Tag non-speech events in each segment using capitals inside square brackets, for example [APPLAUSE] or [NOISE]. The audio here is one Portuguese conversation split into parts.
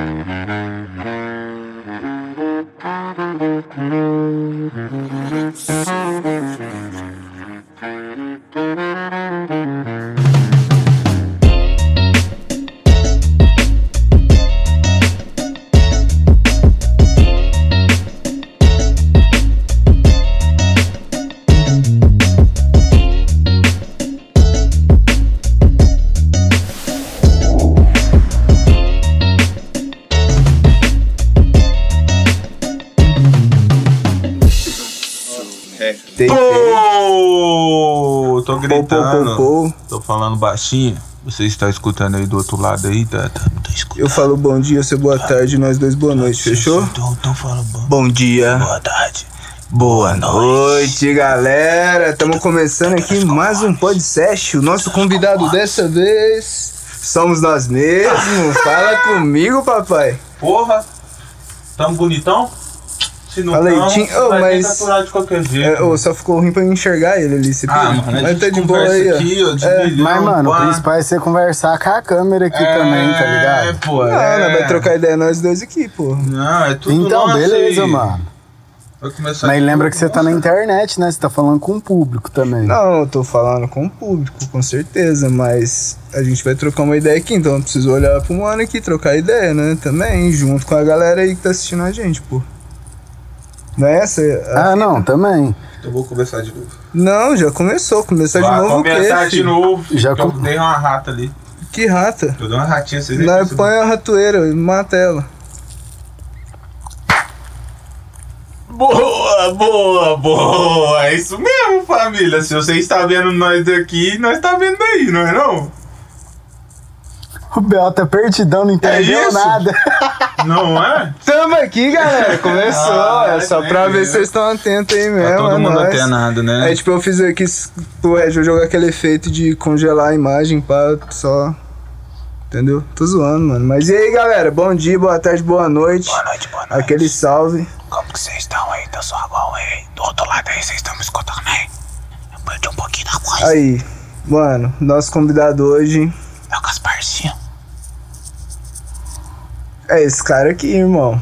Tem, baixinho. Você está escutando aí do outro lado aí? Tá, tá, tá. Eu falo bom dia, você boa tarde, nós dois boa noite, fechou? Então, então fala bom. Bom dia. Boa tarde. Boa noite, galera. Estamos começando aqui mais um podcast. O nosso convidado dessa vez somos nós mesmos. [LAUGHS] Fala comigo, papai. Porra, tamo bonitão? Se não Tim. Ô, vai mas- de qualquer jeito. É, ô, só ficou ruim pra eu enxergar ele ali, você ah, mano, a Mas gente tá de boa conversa aí, ó. aqui, ó, de É. milhão, Mas, mano, o pá. principal é você conversar com a câmera aqui também, tá ligado? É, pô, Não, é. nós vai trocar ideia nós dois aqui, pô. Não, é tudo Então, nosso beleza, aí. mano. Mas lembra que você tá na internet, né? Você tá falando com o público também. Não, eu tô falando com o público, com certeza, mas a gente vai trocar uma ideia aqui, então eu preciso olhar pro mano aqui, trocar ideia, né? Também, junto com a galera aí que tá assistindo a gente, pô. Não é essa? a Ah, não, também. Eu vou começar de novo. Não, já começou. Começar Vai de novo o começar quê, de filho? novo. Já com- dei uma rata ali. Que rata. Eu dei uma ratinha, vocês perceberam. põe a ratoeira e mata ela. Boa, boa, boa. É isso mesmo, família. Se você está vendo nós daqui, nós tá vendo aí, não é não? O Bel tá perdidão, não entendeu isso? nada. Não é? Tamo aqui, galera. Começou. Ah, é só é pra ver se vocês estão atentos aí mesmo. Tá todo é mundo nóis. atenado, né? Aí, tipo, eu fiz aqui pro Red jogar aquele efeito de congelar a imagem pra só. Entendeu? Tô zoando, mano. Mas e aí, galera? Bom dia, boa tarde, boa noite. Boa noite, boa noite. Aquele salve. Como que vocês estão aí? Tá só bom aí? Do outro lado aí, vocês estão me escutando aí? Eu perdi um pouquinho da voz. Aí, mano, nosso convidado hoje É o Gasparzinho. É esse cara aqui, irmão.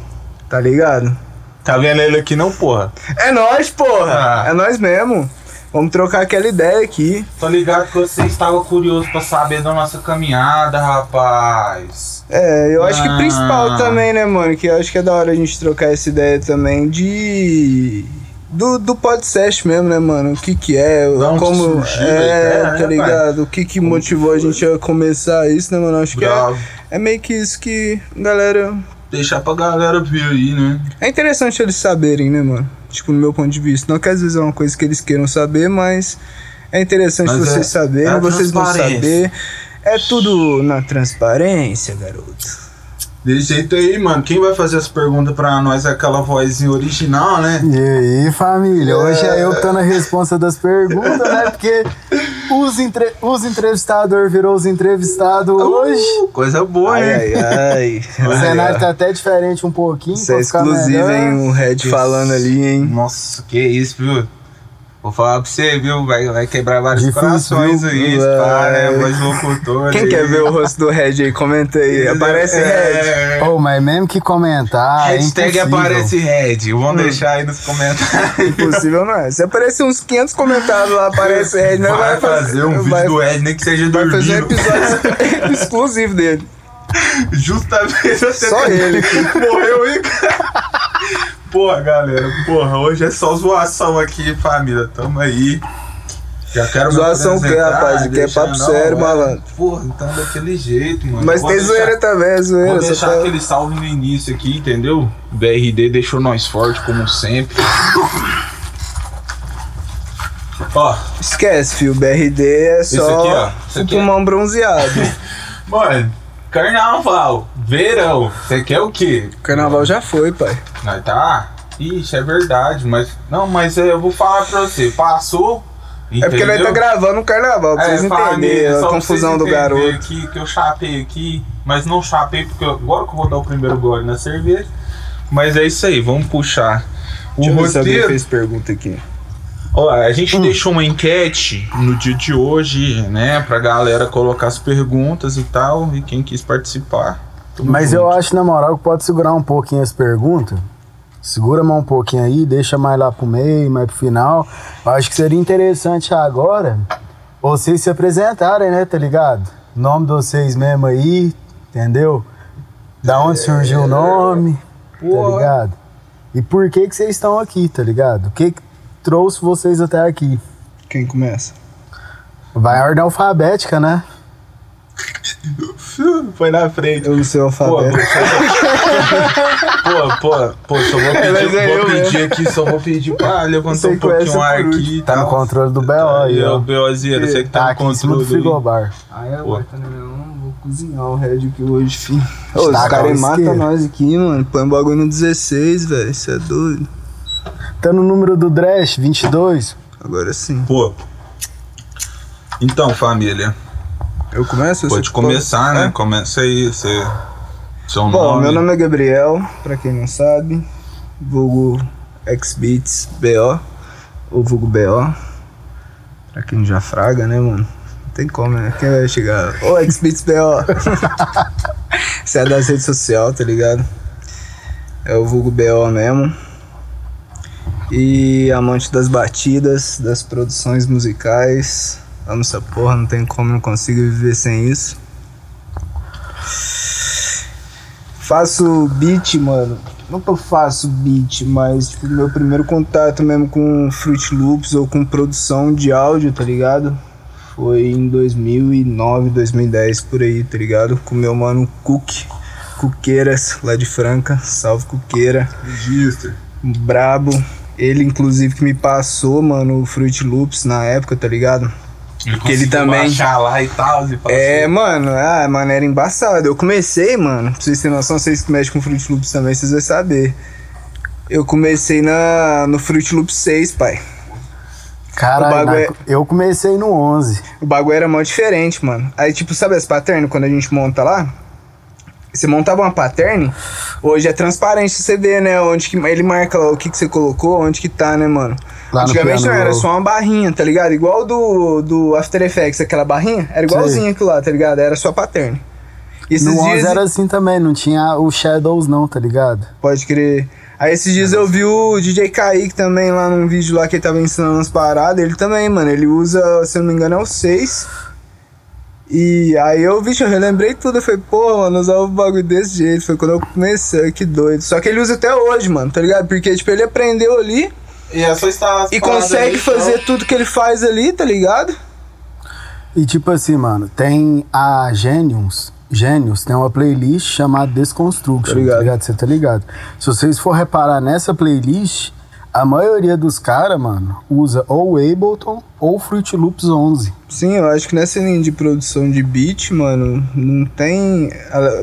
Tá ligado? Tá vendo ele aqui não, porra? É nós, porra! Ah. É nós mesmo. Vamos trocar aquela ideia aqui. Tô ligado que você estava curioso pra saber da nossa caminhada, rapaz. É, eu acho que Ah. principal também, né, mano? Que eu acho que é da hora a gente trocar essa ideia também de. Do, do podcast mesmo, né, mano? O que que é, como. surgiu é, né, tá ligado? O que que motivou a gente a começar isso, né, mano? Acho que é, Bravo. é meio que isso que galera. Deixar pra galera ver aí, né? É interessante eles saberem, né, mano? Tipo, no meu ponto de vista. Não que às vezes é uma coisa que eles queiram saber, mas é interessante Mas vocês é- saberem, é vocês vão saber. É tudo na transparência, garoto. Desse jeito aí, mano. Quem vai fazer as perguntas pra nós é aquela vozinha original, né? E aí, família? Hoje é eu que tô na resposta das perguntas, né? Porque os, entre... os entrevistadores virou os entrevistados hoje. Uh, coisa boa, Ai, hein? ai, ai. [LAUGHS] O cenário tá até diferente um pouquinho. Isso é exclusivo, melhor. hein? O Red falando ali, hein? Nossa, que isso, viu? Vou falar pra você, viu? Vai, vai quebrar vários Difícil, corações aí. Vai. Pá, né? Voz de locutor. Quem aí. quer ver o rosto do Red aí? Comenta aí. Aparece Red. é, Ô, mas mesmo que comentar. Hashtag é aparece Red. Hum. Vamos deixar aí nos comentários. Impossível não é. Se aparecer uns 500 comentários lá, aparece Red, né? Vai fazer um vídeo vai, do Red, nem que seja vai fazer um dormindo. episódio [LAUGHS] exclusivo dele. Justamente Só ele. morreu aí. Porra, galera. Porra, hoje é só zoação aqui, família. Tamo aí. Já quero Zoação o quê, apresentar, rapaz? Aqui é papo sério, é. malandro. Porra, então daquele jeito, mano. Mas Vou tem deixar- zoeira também, é zoeira. Vou deixar tá- aquele salve no início aqui, entendeu? O BRD deixou nós forte, como sempre. Ó, Esquece, filho. BRD é só aqui, ó. O aqui é- pulmão bronzeado. [LAUGHS] mano, carnaval, verão, você quer o quê? Carnaval já foi, pai. Nós tá. Ixi, é verdade, mas. Não, mas eu vou falar pra você, passou. É porque nós tá gravando o carnaval, pra vocês entenderem a confusão do garoto. Aqui, que eu chapei aqui, mas não chapei porque eu- agora que eu vou dar o primeiro gole na cerveja. Mas é isso aí, vamos puxar. O Deixa eu ver se alguém roteiro. fez pergunta aqui. Ó, a gente Hum. deixou uma enquete no dia de hoje, né, pra galera colocar as perguntas e tal, e quem quis participar, Mas eu acho, na moral, que pode segurar um pouquinho as perguntas. Segura mais um pouquinho aí, deixa mais lá pro meio, mais pro final. Eu acho que seria interessante agora vocês se apresentarem, né, tá ligado? Nome de vocês mesmo aí, entendeu? Da onde surgiu o nome, tá Porra. ligado? E por que que vocês estão aqui, tá ligado? O que que trouxe vocês até aqui? Quem começa? Vai a ordem alfabética, né? Foi na frente. Eu não sei o alfabeto. pô, pô, pô, só vou É, pedir, é vou eu pedir aqui, só vou pedir pra levantar um pouquinho o ar aqui. Tá no controle do BO aí, Aí, ó. o BOzinho, você que tá, Tá no aqui em cima do controle. aí. frigobar. É, Pô. vai, tá vou cozinhar o Red aqui hoje, filho. Ô, os caras matam nós aqui, mano. Põe o bagulho no 16, velho. Isso é doido. Tá no número do Dresh, 22. Agora sim. Pô. Então, família, Eu começo? Pode começar, né? É? Começa aí, você. Seu Bom, nome. meu nome é Gabriel, pra quem não sabe. Vulgo Xbeats BO. Ou vulgo BO. Pra quem já fraga, né, mano? Não tem como, né? Quem vai chegar? Ô, Xbeats BO. Isso [LAUGHS] é das redes sociais, tá ligado? É o vulgo BO mesmo. E amante das batidas, das produções musicais. Amo essa porra, não tem como, não consigo viver sem isso. Faço beat, mano. Não que eu faço beat, mas tipo, meu primeiro contato mesmo com Fruit Loops ou com produção de áudio, tá ligado? Foi em 2009, 2010, por aí, tá ligado? Com meu mano Cook, Cuqueiras, lá de Franca. Salve Cuqueira. Registra. Brabo. Ele, inclusive, que me passou, mano, o Fruit Loops na época, tá ligado? Ele, Que ele também- baixar lá e tal. E. É, mano, ah, mano, era embaçado. Eu comecei, mano, pra vocês terem noção, vocês que mexem com Fruit Loops também, vocês vão saber. Eu comecei na, no Fruit Loops 6, pai. Caralho, é- eu comecei no 11. O bagulho era mó diferente, mano. Aí, tipo, sabe as patterns quando a gente monta lá? Você montava uma pattern, hoje é transparente, você vê, né? Onde que ele marca o que, que você colocou, onde que tá, né, mano? Lá Antigamente não era só uma barrinha, tá ligado? Igual do, do After Effects, aquela barrinha, era igualzinho aquilo lá, tá ligado? Era só pattern. E esses no 11 dias, era assim também, não tinha o Shadows não, tá ligado? pode crer. Aí esses dias eu vi o DJ Kaique também lá num vídeo lá que ele tava ensinando umas paradas. Ele também, mano, ele usa, se eu não me engano, é o 6. E aí eu, bicho, eu relembrei tudo. Eu falei, pô, mano, usar o bagulho desse jeito. Foi quando eu comecei, que doido. Só que ele usa até hoje, mano, tá ligado? Porque, tipo, ele aprendeu ali E é só estar. e consegue fazer tudo que ele faz ali, tá ligado? E tipo assim, mano, tem a Genius. Genius tem uma playlist chamada Desconstruction, Tá ligado. tá ligado? Você tá ligado? Se vocês for reparar nessa playlist, a maioria dos caras, mano, usa ou Ableton ou Fruit Loops 11. Sim, eu acho que nessa linha de produção de beat, mano, não tem.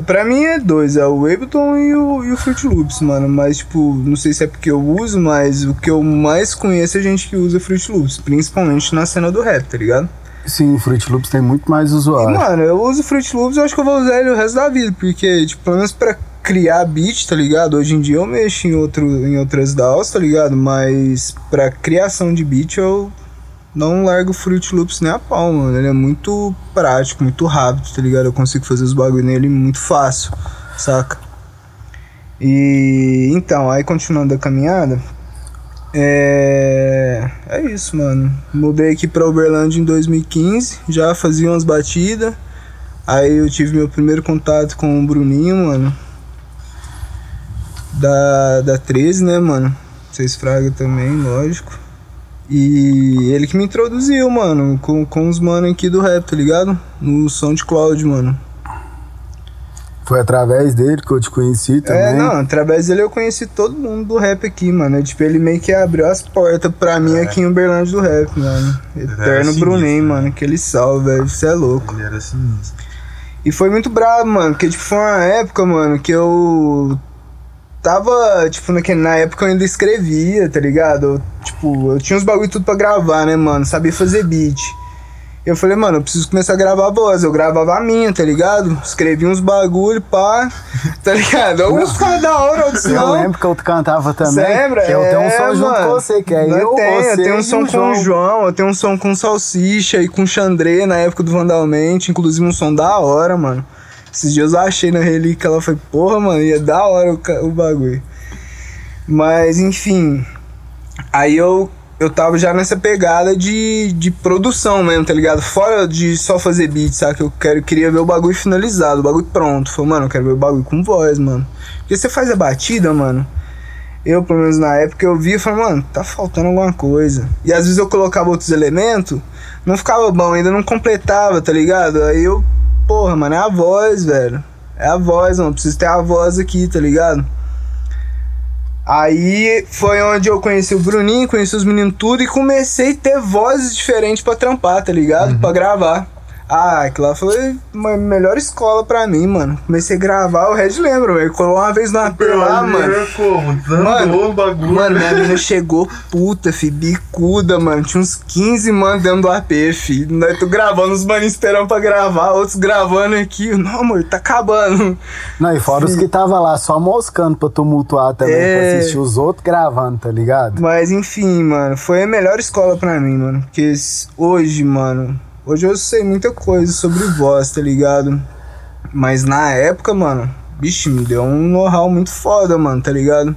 Pra mim é dois, é o Ableton e o, e o Fruit Loops, mano. Mas, tipo, não sei se é porque eu uso, mas o que eu mais conheço é gente que usa Fruit Loops, principalmente na cena do rap, tá ligado? Sim, o Fruit Loops tem muito mais E, usuário. mano, eu uso Fruit Loops, eu acho que eu vou usar ele o resto da vida, porque, tipo, pelo menos pra criar beat, tá ligado? Hoje em dia eu mexo em, outro, em outras DAWs, tá ligado? Mas pra criação de beat eu não largo o Fruit Loops nem a pau, mano. Ele é muito prático, muito rápido, tá ligado? Eu consigo fazer os bagulho nele muito fácil, saca? E então, aí continuando a caminhada, é. É isso, mano. Mudei aqui pra Uberlândia em 2015, já fazia umas batidas. Aí eu tive meu primeiro contato com o Bruninho, mano. Da, da 13, né, mano? Vocês fraga também, lógico. E ele que me introduziu, mano, com, com os mano aqui do rap, tá ligado? No SoundCloud, mano. Foi através dele que eu te conheci também. É, não, através dele eu conheci todo mundo do rap aqui, mano. Tipo, ele meio que abriu as portas pra mim É. aqui em Uberlândia do rap, mano. Eterno sinistro, Bruninho, né? mano. Aquele salve, velho. Você é louco. Ele era sinistro. E foi muito brabo, mano, porque, tipo, foi uma época, mano, que eu tava, tipo, naque- na época eu ainda escrevia, tá ligado? Eu, tipo, eu tinha uns bagulho tudo pra gravar, né, mano? Sabia fazer beat. Eu falei, mano, eu preciso começar a gravar a voz. Eu gravava a minha, tá ligado? Escrevia uns bagulho, pá, [LAUGHS] tá ligado? Alguns ficavam da hora, outros Eu não. lembro que eu cantava também. Você lembra? Que eu tenho um som É, junto com você, que é Nós eu, tem, você eu tenho um som com o João, eu tenho um som com Salsicha e com Xandré na época do Vandalmente, inclusive um som da hora, mano. Esses dias eu achei na relíquia, ela foi, porra, mano, ia da hora o, o bagulho. Mas, enfim. Aí eu, eu tava já nessa pegada de, de produção mesmo, tá ligado? Fora de só fazer beat, sabe? Que eu quero, queria ver o bagulho finalizado, o bagulho pronto. Falei, mano, eu quero ver o bagulho com voz, mano. Porque você faz a batida, mano. Eu, pelo menos na época, eu via e falei, mano, tá faltando alguma coisa. E às vezes eu colocava outros elementos, não ficava bom, ainda não completava, tá ligado? Aí eu, porra, mano, é a voz, velho. É a voz, mano. Preciso ter a voz aqui, tá ligado? Aí foi onde eu conheci o Bruninho, conheci os meninos tudo e comecei a ter vozes diferentes pra trampar, tá ligado? Pra gravar. Ah, aquilo lá foi uma melhor escola pra mim, mano. Comecei a gravar, o Red lembra, velho. Colou uma vez no AP lá, mano. como? Desandou Mano, o bagulho. Mano, minha menina chegou puta, fi, bicuda, mano. Tinha uns 15 mano dentro do AP, fi. Nós tô gravando, os manos esperando pra gravar, outros gravando aqui. Não, amor, tá acabando. Não, e fora os que tava lá só moscando pra tumultuar também, É. pra assistir os outros gravando, tá ligado? Mas enfim, mano, foi a melhor escola pra mim, mano. Porque hoje, mano, hoje eu sei muita coisa sobre voz, tá ligado? Mas na época, mano, bicho, me deu um know-how muito foda, mano, tá ligado?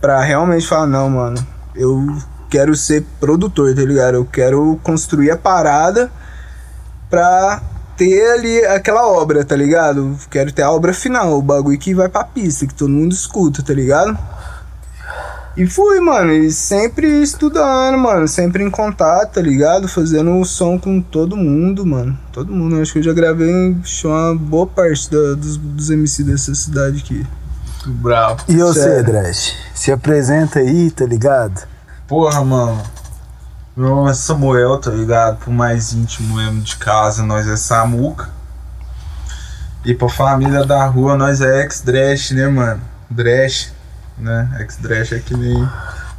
Pra realmente falar, não, mano, eu quero ser produtor, tá ligado? Eu quero construir a parada pra ter ali aquela obra, tá ligado? Quero ter a obra final, o bagulho que vai pra pista, que todo mundo escuta, tá ligado? E fui, mano, e sempre estudando, mano, sempre em contato, tá ligado? Fazendo som com todo mundo, mano. Todo mundo, acho que eu já gravei uma boa parte da- dos, dos MC dessa cidade aqui. Bravo. E você. Dresh? Se apresenta aí, tá ligado? Porra, mano. Meu nome é Samuel, tá ligado? Pro mais íntimo mesmo de casa, nós é Samuca. E pra família da rua, nós é ex-Dresh, né, mano? Dresh, né? Ex-Dresh é que nem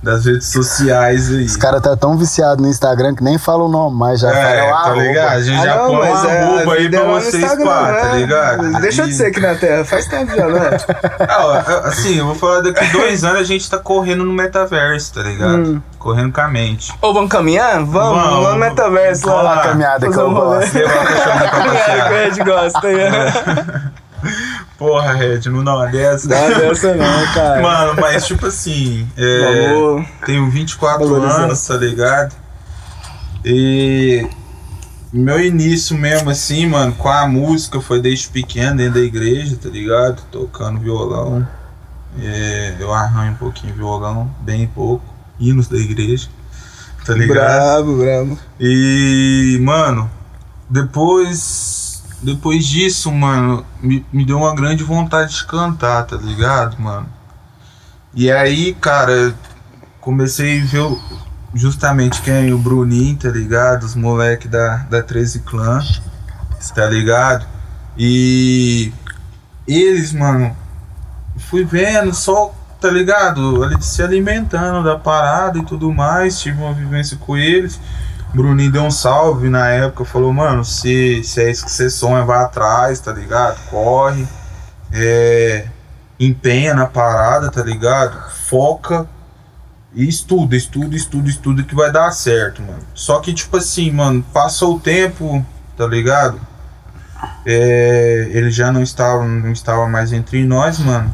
das redes sociais aí. Os caras tá tão viciado no Instagram que nem fala o nome, mas já É, fala o tá ligado? A gente Ah, já põe uma é, a arroba aí pra é vocês pá, tá né? ligado? Deixa eu dizer aqui na Terra, faz tempo já, né? [LAUGHS] Ah, ó, assim, eu vou falar daqui dois anos a gente tá correndo no metaverso, tá ligado? Hum. Correndo com a mente. Ou vamos caminhar? Vamos, Vamos. vamos no metaverso lá a lá. caminhada que eu gosto. Levar o cachorro pra Caminhada que passear. o Red gosta aí. [LAUGHS] Porra, Red, não dá uma dessa. Dá dessa não, [LAUGHS] cara. Mano, mas tipo assim, é, Vamos. tenho 24 Valorizar. anos, tá ligado? E meu início mesmo assim, mano, com a música foi desde pequeno, dentro da igreja, tá ligado? Tocando violão. É, eu arranho um pouquinho violão, bem pouco. Hinos da igreja, tá ligado? Bravo, bravo. E, mano, depois. Depois disso, mano, me, me deu uma grande vontade de cantar, tá ligado, mano? E aí, cara, comecei a ver justamente quem o Bruninho, tá ligado? Os moleque da, da 13 Clã, tá ligado? E eles, mano, fui vendo só, tá ligado? Se alimentando da parada e tudo mais, tive uma vivência com eles. Bruninho deu um salve na época, falou, mano, se, se é isso que você sonha, vai atrás, tá ligado? Corre, é, empenha na parada, tá ligado? Foca e estuda, estuda, estuda, estuda que vai dar certo, mano. Só que, tipo assim, mano, passou o tempo, tá ligado? É, ele já não estava, não estava mais entre nós, mano.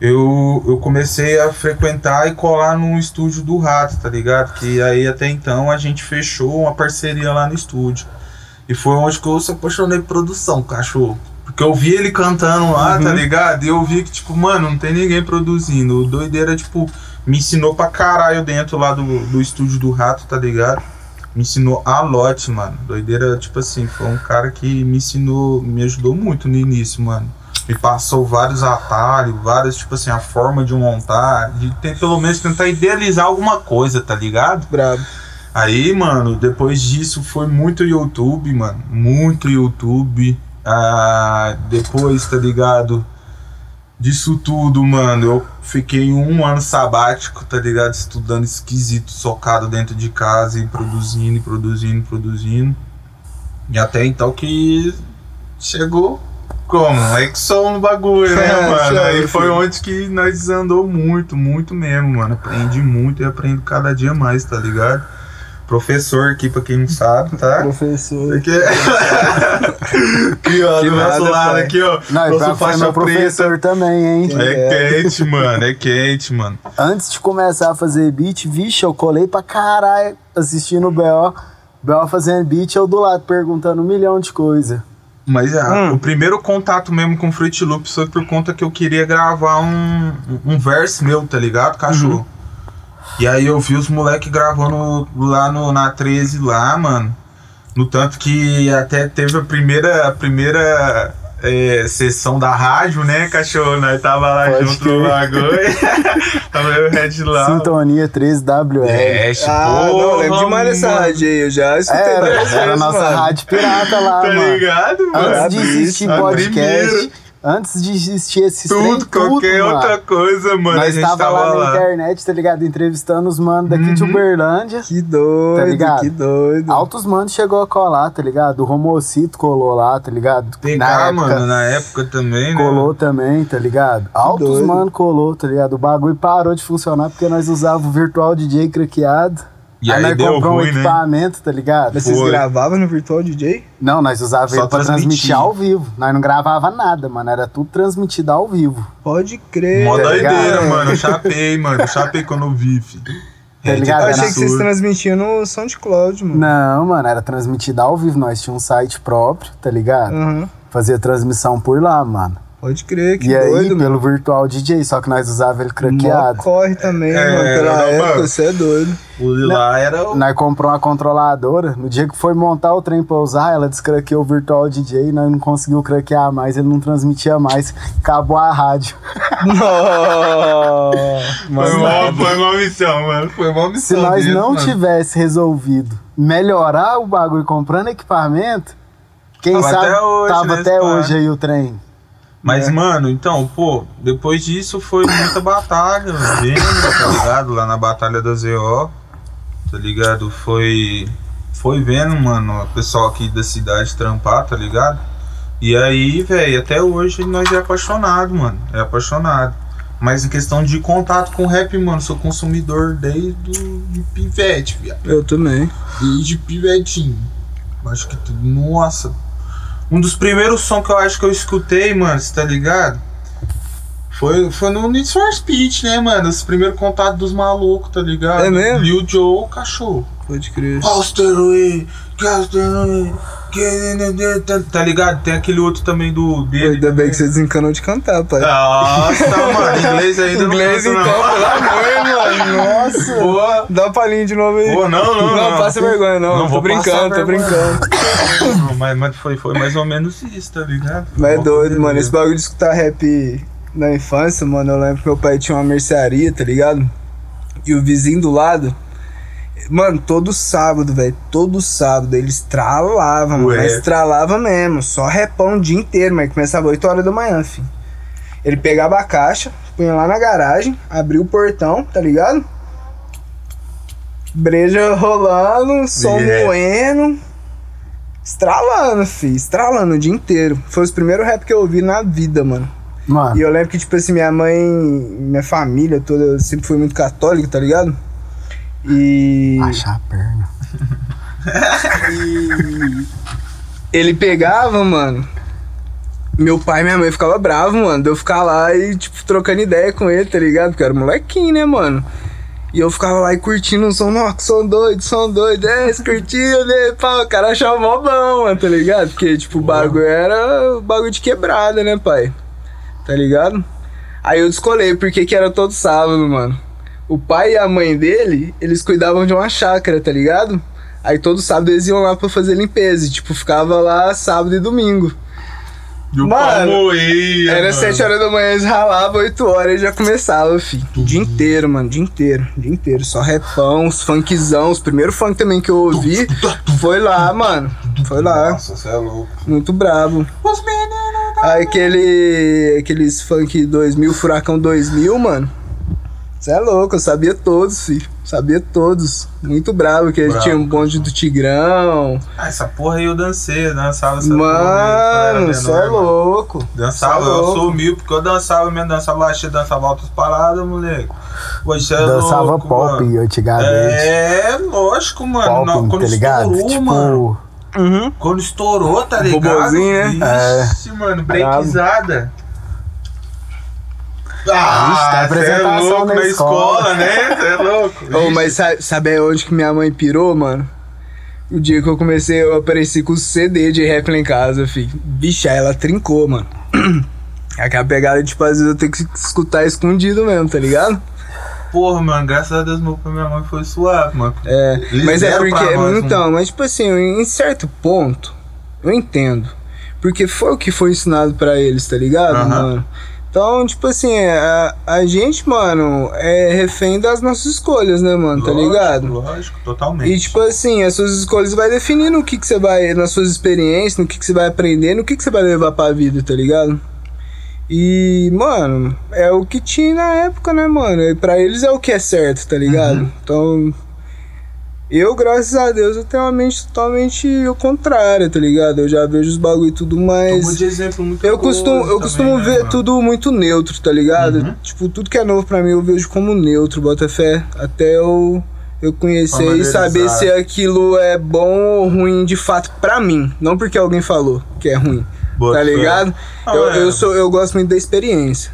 Eu, eu comecei a frequentar e colar no estúdio do Rato, tá ligado? Que aí até então a gente fechou uma parceria lá no estúdio. E foi onde que eu se apaixonei por produção, cachorro. Porque eu vi ele cantando lá, tá Uhum. ligado? E eu vi que, tipo, mano, não tem ninguém produzindo. O doideira, tipo, me ensinou pra caralho dentro lá do, do estúdio do Rato, tá ligado? Me ensinou a lote, mano. Doideira, tipo assim, foi um cara que me ensinou, me ajudou muito no início, mano. Me passou vários atalhos, várias, tipo assim, a forma de montar, de ter, pelo menos tentar idealizar alguma coisa, tá ligado? Bravo. Aí, mano, depois disso foi muito YouTube, mano. Muito YouTube. Ah, depois, tá ligado? Disso tudo, mano, eu fiquei um ano sabático, tá ligado? Estudando esquisito, socado dentro de casa e produzindo, e produzindo, e produzindo. E até então que chegou como? Exxon no bagulho, né, [LAUGHS] É, mano? Aí foi onde que nós desandou muito, muito mesmo, mano. Aprendi muito e aprendo cada dia mais, tá ligado? Professor aqui, pra quem não sabe, tá? Professor. Aqui, [LAUGHS] aqui ó, Que do nosso nada, lado pai. aqui, ó. Não, nosso foi meu professor também, hein? É quente, mano, é quente, mano. [LAUGHS] Antes de começar a fazer beat, vixe, eu colei pra caralho assistindo o B.O. B.O. fazendo beat, eu do lado perguntando um milhão de coisa. Mas ah, Hum. o primeiro contato mesmo com o Fruit Loops foi por conta que eu queria gravar um, um verse meu, tá ligado, cachorro? E aí eu vi os moleques gravando lá no, na 13 lá, mano. No tanto que até teve a primeira, a primeira é, sessão da rádio, né, cachorro? Nós tava lá Pode junto no bagulho. [LAUGHS] tava eu o Red lá. Sintonia 13WL. É, Ah, não, eu lembro porra, demais dessa rádio aí. Eu já escutei Era, várias era a vezes, nossa mano. rádio pirata lá, Tá mano. ligado, mano? Antes de existir a podcast, primeira. Antes de existir esses trem, Tudo, qualquer mano. outra coisa, mano. a Nós gente tava, tava lá, na internet, tá ligado? Entrevistando os manos daqui de Uhum. Uberlândia. Que doido, Tá ligado? que doido. Altos manos chegou a colar, tá ligado? O Romocito colou lá, tá ligado? Pegar, mano, na época também, né? Colou também, tá ligado? Altos doido. mano colou, tá ligado? O bagulho parou de funcionar porque nós usávamos o Virtual DJ craqueado. E aí nós deu compramos um né? equipamento, tá ligado? Mas vocês gravavam no Virtual DJ? Não, nós usávamos ele pra transmitir. transmitir ao vivo. Nós não gravava nada, mano. Era tudo transmitido ao vivo. Pode crer. Mó Tá doideira, ligado? [LAUGHS] mano. Eu chapei, mano. Eu chapei quando eu vi, fi. Tá ligado? Eu Era achei que vocês transmitiam no SoundCloud, mano. Não, mano, era transmitido ao vivo. Nós tínhamos um site próprio, tá ligado? Aham. Fazia transmissão por lá, mano. Pode crer, que e aí, doido, mano. pelo Virtual DJ, só que nós usávamos ele Mó craqueado. corre também, É, mano. Pela não, época, você é doido. O de lá era o. Nós compramos uma controladora. No dia que foi montar o trem pra usar, ela descraqueou o Virtual DJ. Nós não conseguiu craquear mais, ele não transmitia mais. Acabou a rádio. [LAUGHS] Nossa. Foi uma, foi uma missão, mano. Foi uma Se missão. nós desse, não mano. tivesse resolvido melhorar o bagulho comprando equipamento, quem Tava sabe até hoje, tava né, até esse hoje aí o trem. Mas, É. mano, então, pô, depois disso foi muita batalha, vendo, tá ligado? Lá na Batalha da ZO, tá ligado? Foi. Foi vendo, mano, o pessoal aqui da cidade trampar, tá ligado? E aí, velho, até hoje nós é apaixonado, mano. É apaixonado. Mas em questão de contato com rap, mano, sou consumidor desde de pivete, viado. Eu também. Desde pivetinho. Acho que tudo. Nossa. Um dos primeiros sons que eu acho que eu escutei, mano, você tá ligado? Foi, foi no Need for Speed, né, mano? Os primeiros contatos dos malucos, tá ligado? É mesmo? Lil Joe, cachorro. Pode crer. Asteroid, Asteroid, tá, tá ligado? Tem aquele outro também do dele. Ainda bem que você desencanou de cantar, pai. Nossa, [LAUGHS] mano, inglês ainda Inglês não então, canto, pelo amor, [LAUGHS] mano. Nossa. Boa. Dá uma palhinha de novo aí. Pô, não, não, Não, não. passa vergonha, não. Não tô brincando, tô brincando. Mas, mas foi, foi mais ou menos isso, tá ligado? Mas é doido, mano. Esse bagulho de escutar rap na infância, mano. Eu lembro que meu pai tinha uma mercearia, tá ligado? E o vizinho do lado. Mano, todo sábado, velho. Todo sábado ele estralava, mano. Ué. Mas estralava mesmo. Só repão o dia inteiro, mas começava 8 horas da manhã, filho. Ele pegava a caixa, punha lá na garagem, abria o portão, tá ligado? Breja rolando, som Yeah. moendo. Estralando, fi, estralando o dia inteiro. Foi os primeiros rap que eu ouvi na vida, mano. Mano, E eu lembro que, tipo assim, minha mãe, minha família toda, eu sempre fui muito católico, tá ligado? E. achar a perna. Ele pegava, mano. Meu pai e minha mãe ficavam bravos, mano. De eu ficar lá e, tipo, trocando ideia com ele, tá ligado? Porque eu era molequinho, né, mano? E eu ficava lá e curtindo um som, nossa, som doido, som doido, é, curtiu, né? Pá, o cara achava mó bom, mano, tá ligado? Porque, tipo, o bagulho era o bagulho de quebrada, né, pai? Tá ligado? Aí eu descolei porque que era todo sábado, mano. O pai e a mãe dele, eles cuidavam de uma chácara, tá ligado? Aí todo sábado eles iam lá pra fazer limpeza. E, tipo, ficava lá sábado e domingo. E o Mano, moía, Era mano. 7 horas da manhã, eles ralavam, 8 horas e já começava, fi. O dia inteiro, mano, dia inteiro, dia inteiro. Só repão, os funkzão, os primeiros funk também que eu ouvi foi lá, mano. Foi lá, Nossa, você é louco. muito brabo. Os meninos Aí aquele. aqueles funk 2000, Furacão 2000, mano. Você é louco, eu sabia todos, filho. Sabia todos. Muito bravo, que Bravo. tinha um bonde do Tigrão. Ah, essa porra aí eu dancei, eu dançava essa Mano, você eu era é louco. Dançava, é eu louco. sou humilde, porque eu dançava mesmo, dançava axé, dançava altas paradas, moleque. Pô, cê é Dançava louco, pop mano. antigamente. É, lógico, mano. Não, Pop, quando tá ligado? estourou, tipo, mano. Uhum. Quando estourou, tá ligado? Bobozinho, né? Vixe, mano, breakzada. Ah, cê é apresentação louco na na escola. escola, né? Você é louco. Vixe. mas sabe, sabe onde que minha mãe pirou, mano? O dia que eu comecei, eu apareci com o CD de rap lá em casa, filho. Bicha, ela trincou, mano. [CLEARS THROAT] Aquela pegada, tipo, às vezes eu tenho que escutar escondido mesmo, tá ligado? Porra, mano, graças a Deus meu pai minha mãe foi suave, mano. É, Eles mas é porque. nós, então, mas tipo assim, em certo ponto, eu entendo. Porque foi o que foi ensinado pra eles, tá ligado, mano? Então, tipo assim, a, a gente, mano, é refém das nossas escolhas, né, mano? Tá Lógico, ligado? Lógico, totalmente. E tipo assim, as suas escolhas vai definindo o que, que você vai, nas suas experiências, no que, que você vai aprender, no que, que você vai levar pra vida, tá ligado? E, mano, é o que tinha na época, né, mano? E pra eles é o que é certo, tá ligado? Uhum. Então, eu, graças a Deus, eu tenho uma mente totalmente o contrário, tá ligado? Eu já vejo os bagulho e tudo mais. Tomou de exemplo muito Eu costumo, eu também, costumo né, ver mano? tudo muito neutro, tá ligado? Uhum. Tipo, tudo que é novo pra mim eu vejo como neutro, bota fé. Até eu, eu conhecer e saber se aquilo é bom ou ruim de fato pra mim. Não porque alguém falou que é ruim, Bota tá ligado? Ah, eu, é. eu, sou, eu gosto muito da experiência,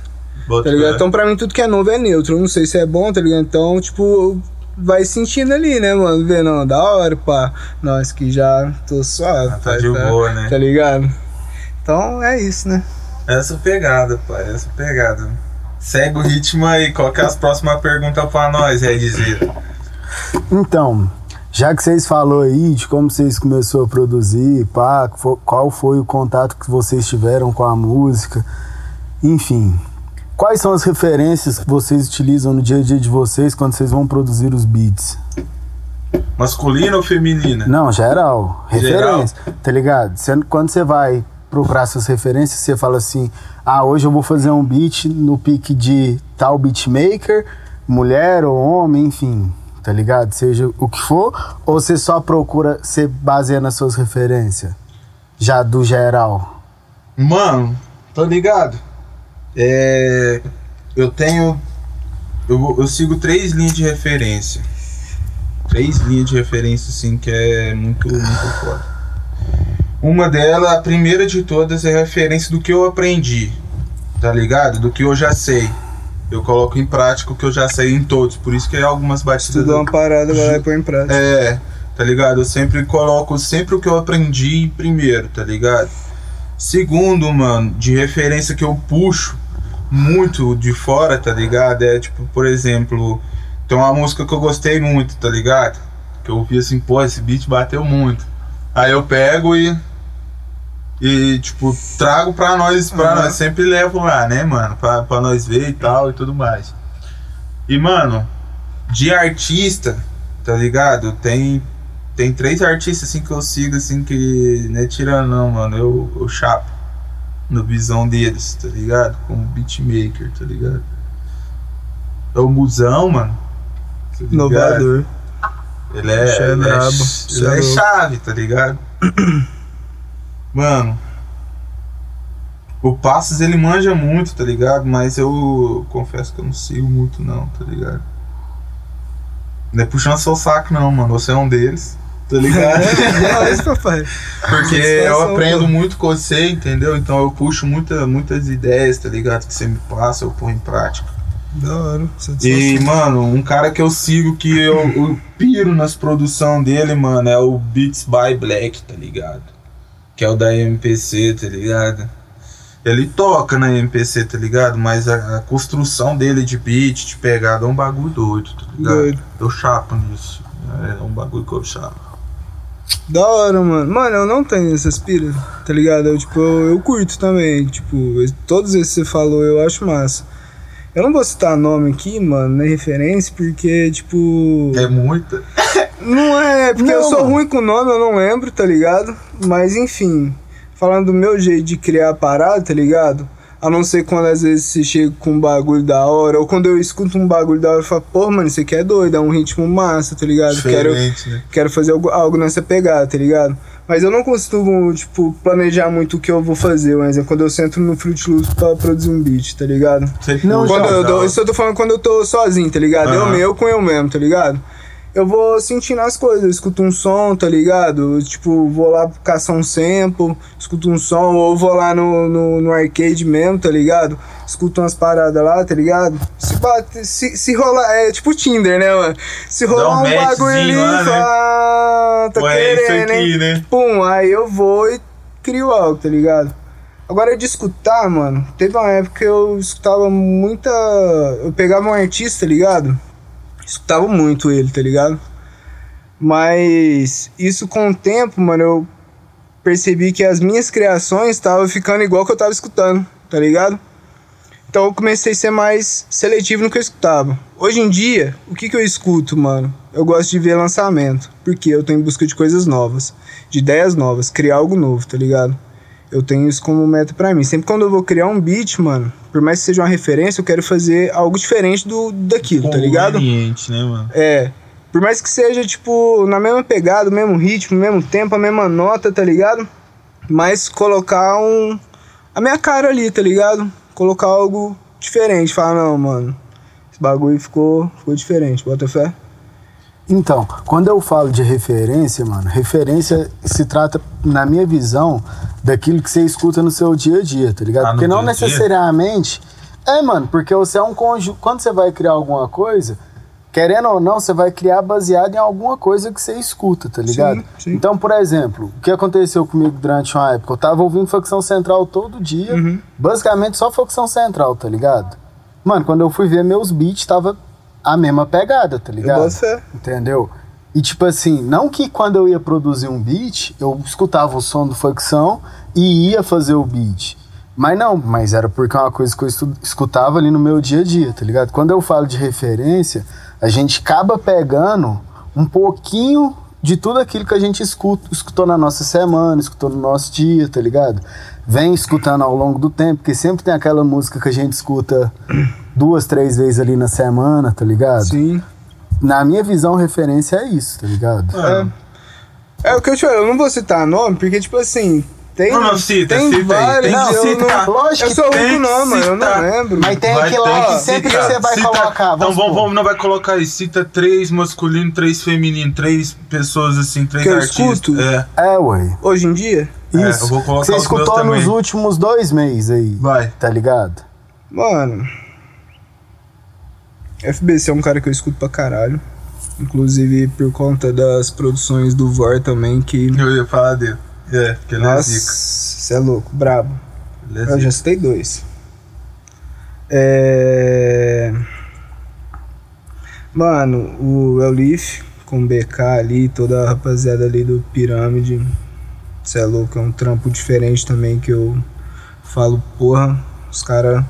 Bota tá ligado? fé. Então pra mim tudo que é novo é neutro. Eu não sei se é bom, tá ligado? Então, tipo, vai sentindo ali, né, mano? Vê, não, da hora, pá. Nós que já tô suave, Ah, tá pai, de boa, né? Tá ligado? Então é isso, né? Essa pegada, pai, essa pegada. Segue o ritmo aí, qual que é as próximas perguntas pra nós, é dizer. Então, já que vocês falou aí de como vocês começaram a produzir, pá, qual foi o contato que vocês tiveram com a música, enfim. Quais são as referências que vocês utilizam no dia a dia de vocês quando vocês vão produzir os beats? Masculina ou feminina? Não, geral. Geral? Referência. Tá ligado? Você- quando você vai procurar suas referências, você fala assim: ah, hoje eu vou fazer um beat no pique de tal beatmaker, mulher ou homem, enfim. Tá ligado? Seja o que for. Ou você só procura, você baseia nas suas referências? Já do geral. Mano, tô ligado. É. Eu tenho. Eu, eu sigo três linhas de referência. Três linhas de referência, assim, que é muito, muito foda. Uma delas, a primeira de todas, é referência do que eu aprendi. Tá ligado? Do que eu já sei. Eu coloco em prática o que eu já sei em todos. Por isso que é algumas batidas. Estudou uma parada, vai lá e põe em prática. É, tá ligado? Eu sempre coloco sempre o que eu aprendi primeiro, tá ligado? Segundo, mano, de referência que eu puxo muito de fora, tá ligado? É tipo, por exemplo, tem uma música que eu gostei muito, tá ligado? Que eu ouvi assim, pô, esse beat bateu muito. Aí eu pego e. E, tipo, trago pra nós, pra Aham. nós. Sempre levo lá, né, mano? Pra, pra nós ver e tal e tudo mais. E, mano, de artista, tá ligado? Tem, tem três artistas assim que eu sigo, assim, que não é tirando não, mano. Eu, eu chapo no visão deles, tá ligado? Como beatmaker, tá ligado? É o Musão, mano. tá? Inovador. Ele é, é ele é, ele é é louco. chave, tá ligado? [CLEARS THROAT] Mano, o Passos ele manja muito, tá ligado? Mas eu confesso que eu não sigo muito não, tá ligado? Não é puxando seu saco não, mano. Você é um deles, tá ligado? É, isso, papai. Porque eu aprendo muito com você, entendeu? Então eu puxo muita, muitas ideias, tá ligado? Que você me passa, eu ponho em prática. Da hora. E, mano, um cara que eu sigo que eu, eu piro nas produção dele, mano, é o Beats by Black, tá ligado? Que é o da MPC, tá ligado? Ele toca na MPC, tá ligado? Mas a, a construção dele de beat, de pegada, é um bagulho doido, tá ligado? Doido. Eu chapo nisso. É um bagulho que eu chapo. Da hora, mano. Mano, eu não tenho essas piras, tá ligado? Eu, tipo, eu, eu curto também. Tipo, todos esses que você falou eu acho massa. Eu não vou citar nome aqui, mano, nem referência, porque, tipo. É muita. Não é, porque Não, eu sou mano. ruim com nome, eu não lembro, tá ligado? Mas enfim, falando do meu jeito de criar a parada, tá ligado? A não ser quando às vezes você chega com um bagulho da hora, ou quando eu escuto um bagulho da hora, eu falo, pô, mano, isso aqui é doido, é um ritmo massa, tá ligado? Quero, né? quero fazer algo, algo nessa pegada, tá ligado? Mas eu não costumo, tipo, planejar muito o que eu vou fazer, mas é quando eu sento no Fruit Loops pra produzir um beat, tá ligado? Sempre Não, Quando eu da dou, hora. isso eu tô falando quando eu tô sozinho, tá ligado? Eu Aham. meu com eu mesmo, tá ligado? Eu vou sentindo as coisas, eu escuto um som, tá ligado? Eu, tipo, vou lá caçar um sample, escuto um som, ou vou lá no, no, no arcade mesmo, tá ligado? Escuto umas paradas lá, tá ligado? Se, bate, se, se rolar, é tipo Tinder, né, mano? Se rolar um um, bagulho ali, lá, né? fala, ah, tá é isso querendo, hein? aqui, né? Pum, aí eu vou e crio algo, tá ligado? Agora de escutar, mano, teve uma época que eu escutava muita. Eu pegava um artista, tá ligado? Escutava muito ele, tá ligado? Mas isso com o tempo, mano, eu percebi que as minhas criações estavam ficando igual que eu tava escutando, tá ligado? Então eu comecei a ser mais seletivo no que eu escutava. Hoje em dia, o que, que eu escuto, mano? Eu gosto de ver lançamento, porque eu tô em busca de coisas novas, de ideias novas, criar algo novo, tá ligado? Eu tenho isso como meta pra mim. Sempre quando eu vou criar um beat, mano, por mais que seja uma referência, eu quero fazer algo diferente do daquilo, tá ligado? Conveniente, né, mano? É. Por mais que seja, tipo, na mesma pegada, o mesmo ritmo, o mesmo tempo, a mesma nota, tá ligado? Mas colocar um. A minha cara ali, tá ligado? Colocar algo diferente. Falar, não, mano. Esse bagulho ficou, ficou diferente. Bota fé? Então, quando eu falo de referência, mano, referência se trata, na minha visão, daquilo que você escuta no seu dia a dia, tá ligado? Ah, porque não necessariamente. É, mano, porque você é um conjunto. Quando você vai criar alguma coisa, querendo ou não, você vai criar baseado em alguma coisa que você escuta, tá ligado? Sim, sim. Então, por exemplo, o que aconteceu comigo durante uma época? Eu tava ouvindo facção central todo dia, Uhum. basicamente só facção central, tá ligado? Mano, quando eu fui ver meus beats, tava a mesma pegada, tá ligado? boto fé. Entendeu? E tipo assim, não que quando eu ia produzir um beat, eu escutava o som do facção e ia fazer o beat. Mas não, mas era porque é uma coisa que eu escutava ali no meu dia a dia, tá ligado? Quando eu falo de referência, a gente acaba pegando um pouquinho de tudo aquilo que a gente escuta, escutou na nossa semana, escutou no nosso dia, tá ligado? Vem escutando ao longo do tempo, porque sempre tem aquela música que a gente escuta duas, três vezes ali na semana, tá ligado? Sim. Na minha visão, referência é isso, tá ligado? Mano, É o que eu te falei, eu não vou citar nome, porque, tipo assim, tem. Não, não, cita, tem cita aí, vários. tem que eu citar. Não, Lógico eu que sou tem o que nome, eu não lembro. Mas tem Vai lá que que sempre citar. você vai Cita- colocar. Então Vamos vamos, não vai colocar aí. Cita três masculino, três feminino, três pessoas assim, três Que eu artistas. escuto? É. É, ué. Hoje em dia, É, Isso. eu vou colocar Você escutou nos também. últimos dois meses aí. Vai. Tá ligado? mano. FBC é um cara que eu escuto pra caralho. Inclusive por conta das produções do Vor também, que. Eu ia falar dele. É, porque ele é Nossa, zica. você é louco, brabo. É Eu zica. já citei dois. É. Mano, o Elif com o BK ali, toda a rapaziada ali do Pirâmide. Você é louco, é um trampo diferente também que eu falo, porra, os caras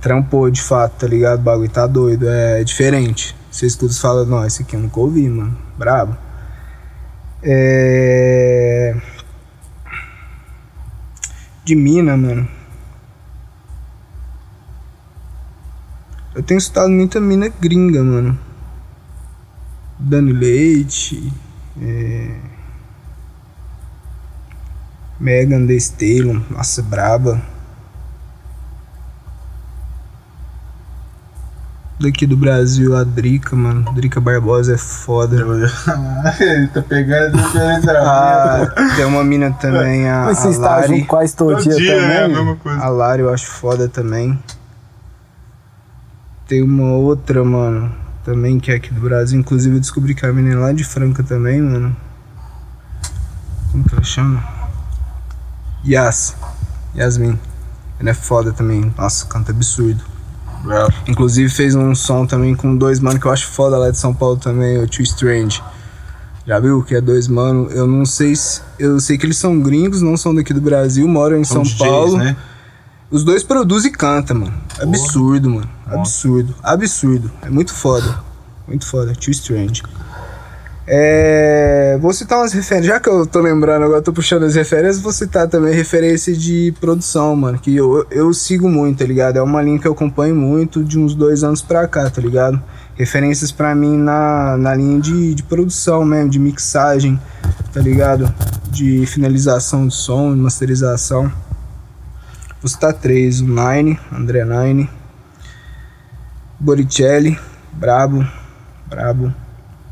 trampou de fato, tá ligado? O bagulho tá doido, é diferente. Você escuta e fala, não, esse aqui eu nunca ouvi, mano. Brabo. É. De mina, mano. Eu tenho escutado muita mina gringa, mano. Dani Leite. É... Megan Thee. Nossa, braba. Daqui do Brasil, a Drica, mano. Drica Barbosa é foda. [LAUGHS] Ele tá pegando a. [LAUGHS] Ah, tem uma mina também, a, Mas a você está Lari. junto quase todo Todo dia, dia, é a também. mesma coisa. A Lari eu acho foda também. Tem uma outra, mano, também que é aqui do Brasil. Inclusive eu descobri que a menina é lá de Franca também, mano. Como que ela chama? Yas. Yasmin. Ela é foda também. Nossa, canta absurdo. Bravo. Inclusive fez um som também com dois mano que eu acho foda lá de São Paulo também, o Too Strange. Já viu que é dois mano? Eu não sei se. Eu sei que eles são gringos, não são daqui do Brasil, moram em São São DJs, Paulo. né? Os dois produzem e cantam, mano. Absurdo, mano. Absurdo. Absurdo. É muito foda. Muito foda. Too Strange. É, vou citar umas referências. Já que eu tô lembrando, agora tô puxando as referências, vou citar também referência de produção, mano. Que eu, eu sigo muito, tá ligado? É uma linha que eu acompanho muito de uns dois anos pra cá, tá ligado? Referências pra mim na, na linha de, de produção mesmo, de mixagem, tá ligado? De finalização de som, de masterização. Vou citar três: o Nine, André Nine, Boricelli, Brabo, Brabo.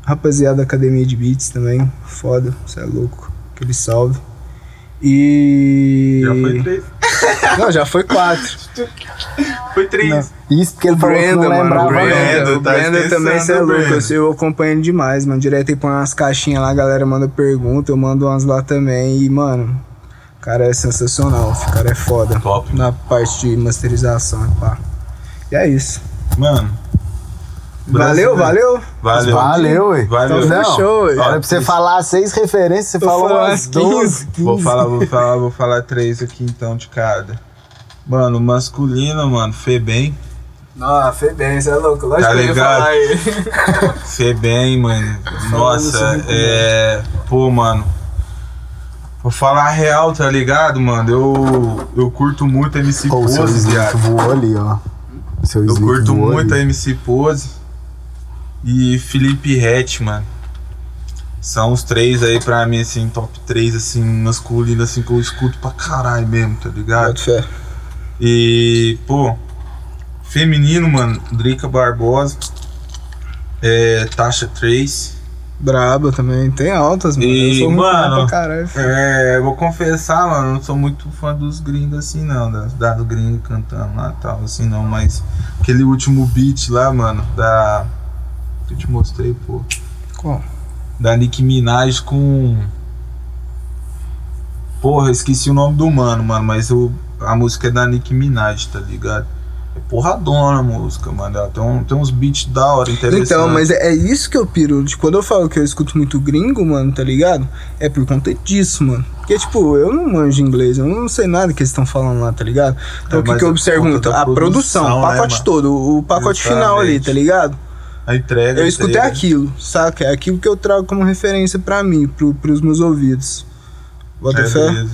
Rapaziada da Academia de Beats também, foda, você é louco. Aquele salve. E. Já foi três. [LAUGHS] Não, já foi quatro. Foi três. Não. Isso porque ele falou que não Brenda, mano, lembrava, o não. Não. o Tá Brenda também, você é louco. Eu, eu acompanho ele demais, mano. Direto ele põe umas caixinhas lá, a galera manda pergunta, eu mando umas lá também. E, mano, o cara é sensacional. O cara é foda. Top. Na parte de masterização e pá. E é isso. Mano. Valeu, valeu? Valeu. Valeu, ué. Valeu. Então fechou, ué. Olha pra você falar seis referências, você falou umas umas 12, 15. Vou falar, vou falar, vou falar três aqui então de cada. Mano, masculino, mano, Febem. Não, foi bem, você é louco. Lógico Tá que eu ia ligado? falar aí. [LAUGHS] Febem, mano. Nossa, é. Pô, mano. Vou falar a real, tá ligado, mano? Eu, eu curto muito MC Pô, Pose, viado. voou ali, ó. Seu Eu curto muito a ali. MC Pose e Felipe Rett, mano. São os três aí pra mim, assim, top 3, assim, masculino, assim, que eu escuto pra caralho mesmo, tá ligado? Fé. E, pô, feminino, mano, Drica Barbosa, é, Tasha Trace. Braba também. Tem altas, mano. E, eu sou mano, pra caralho. É, vou confessar, mano, não sou muito fã dos gringos assim, não, das, da do gringo cantando lá e tal, assim, não, mas aquele último beat lá, mano, da. Que eu te mostrei, pô. Qual? Da Nicki Minaj com. Porra, eu esqueci o nome do mano, mano, mas o, a música é da Nicki Minaj, tá ligado? É porradona a música, mano. Ela tem, um, tem uns beats da hora, interessantes. Então, mas é, é isso que eu piro. De quando eu falo que eu escuto muito gringo, mano, tá ligado? É por conta disso, mano. Porque, tipo, eu não manjo inglês, eu não sei nada que eles estão falando lá, tá ligado? Então, É, o que, que eu é observo muito? A produção, o né, pacote todo, o pacote final ali, Exatamente. tá ligado? A entrega. Eu escutei aquilo, saca? É aquilo que eu trago como referência pra mim, pro, pros meus ouvidos. Bota É, fé?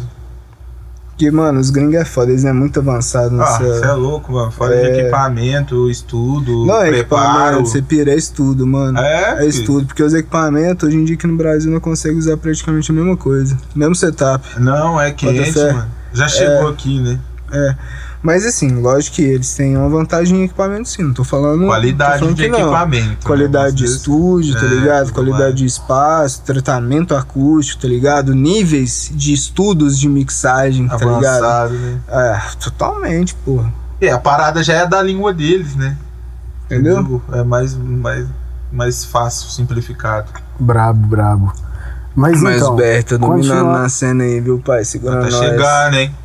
Porque, mano, os gringos é foda, eles é muito avançado Ah, nessa. você é louco, mano. Fora de É. equipamento, estudo, não, é preparo. você pira, é estudo, mano. É, É filho. estudo, porque os equipamentos, hoje em dia aqui no Brasil, não consegue usar praticamente a mesma coisa. Mesmo setup. Não, é quente, mano. Já chegou aqui, né? É. Mas assim, lógico que eles têm uma vantagem em equipamento sim. Não tô falando. Qualidade tô falando de equipamento. né? Qualidade de Vocês- estúdio, tá É, ligado? tudo Qualidade mais. de espaço, tratamento acústico, tá ligado? Níveis de estudos de mixagem, tá ligado? Avançado, né? É, totalmente, porra. É, a parada já é da língua deles, né? Entendeu? É mais, mais, mais fácil, simplificado. Brabo, brabo. Mas, Mas então, tá dominando continua- na cena aí, viu, pai? Segura Tá nós. chegando, hein?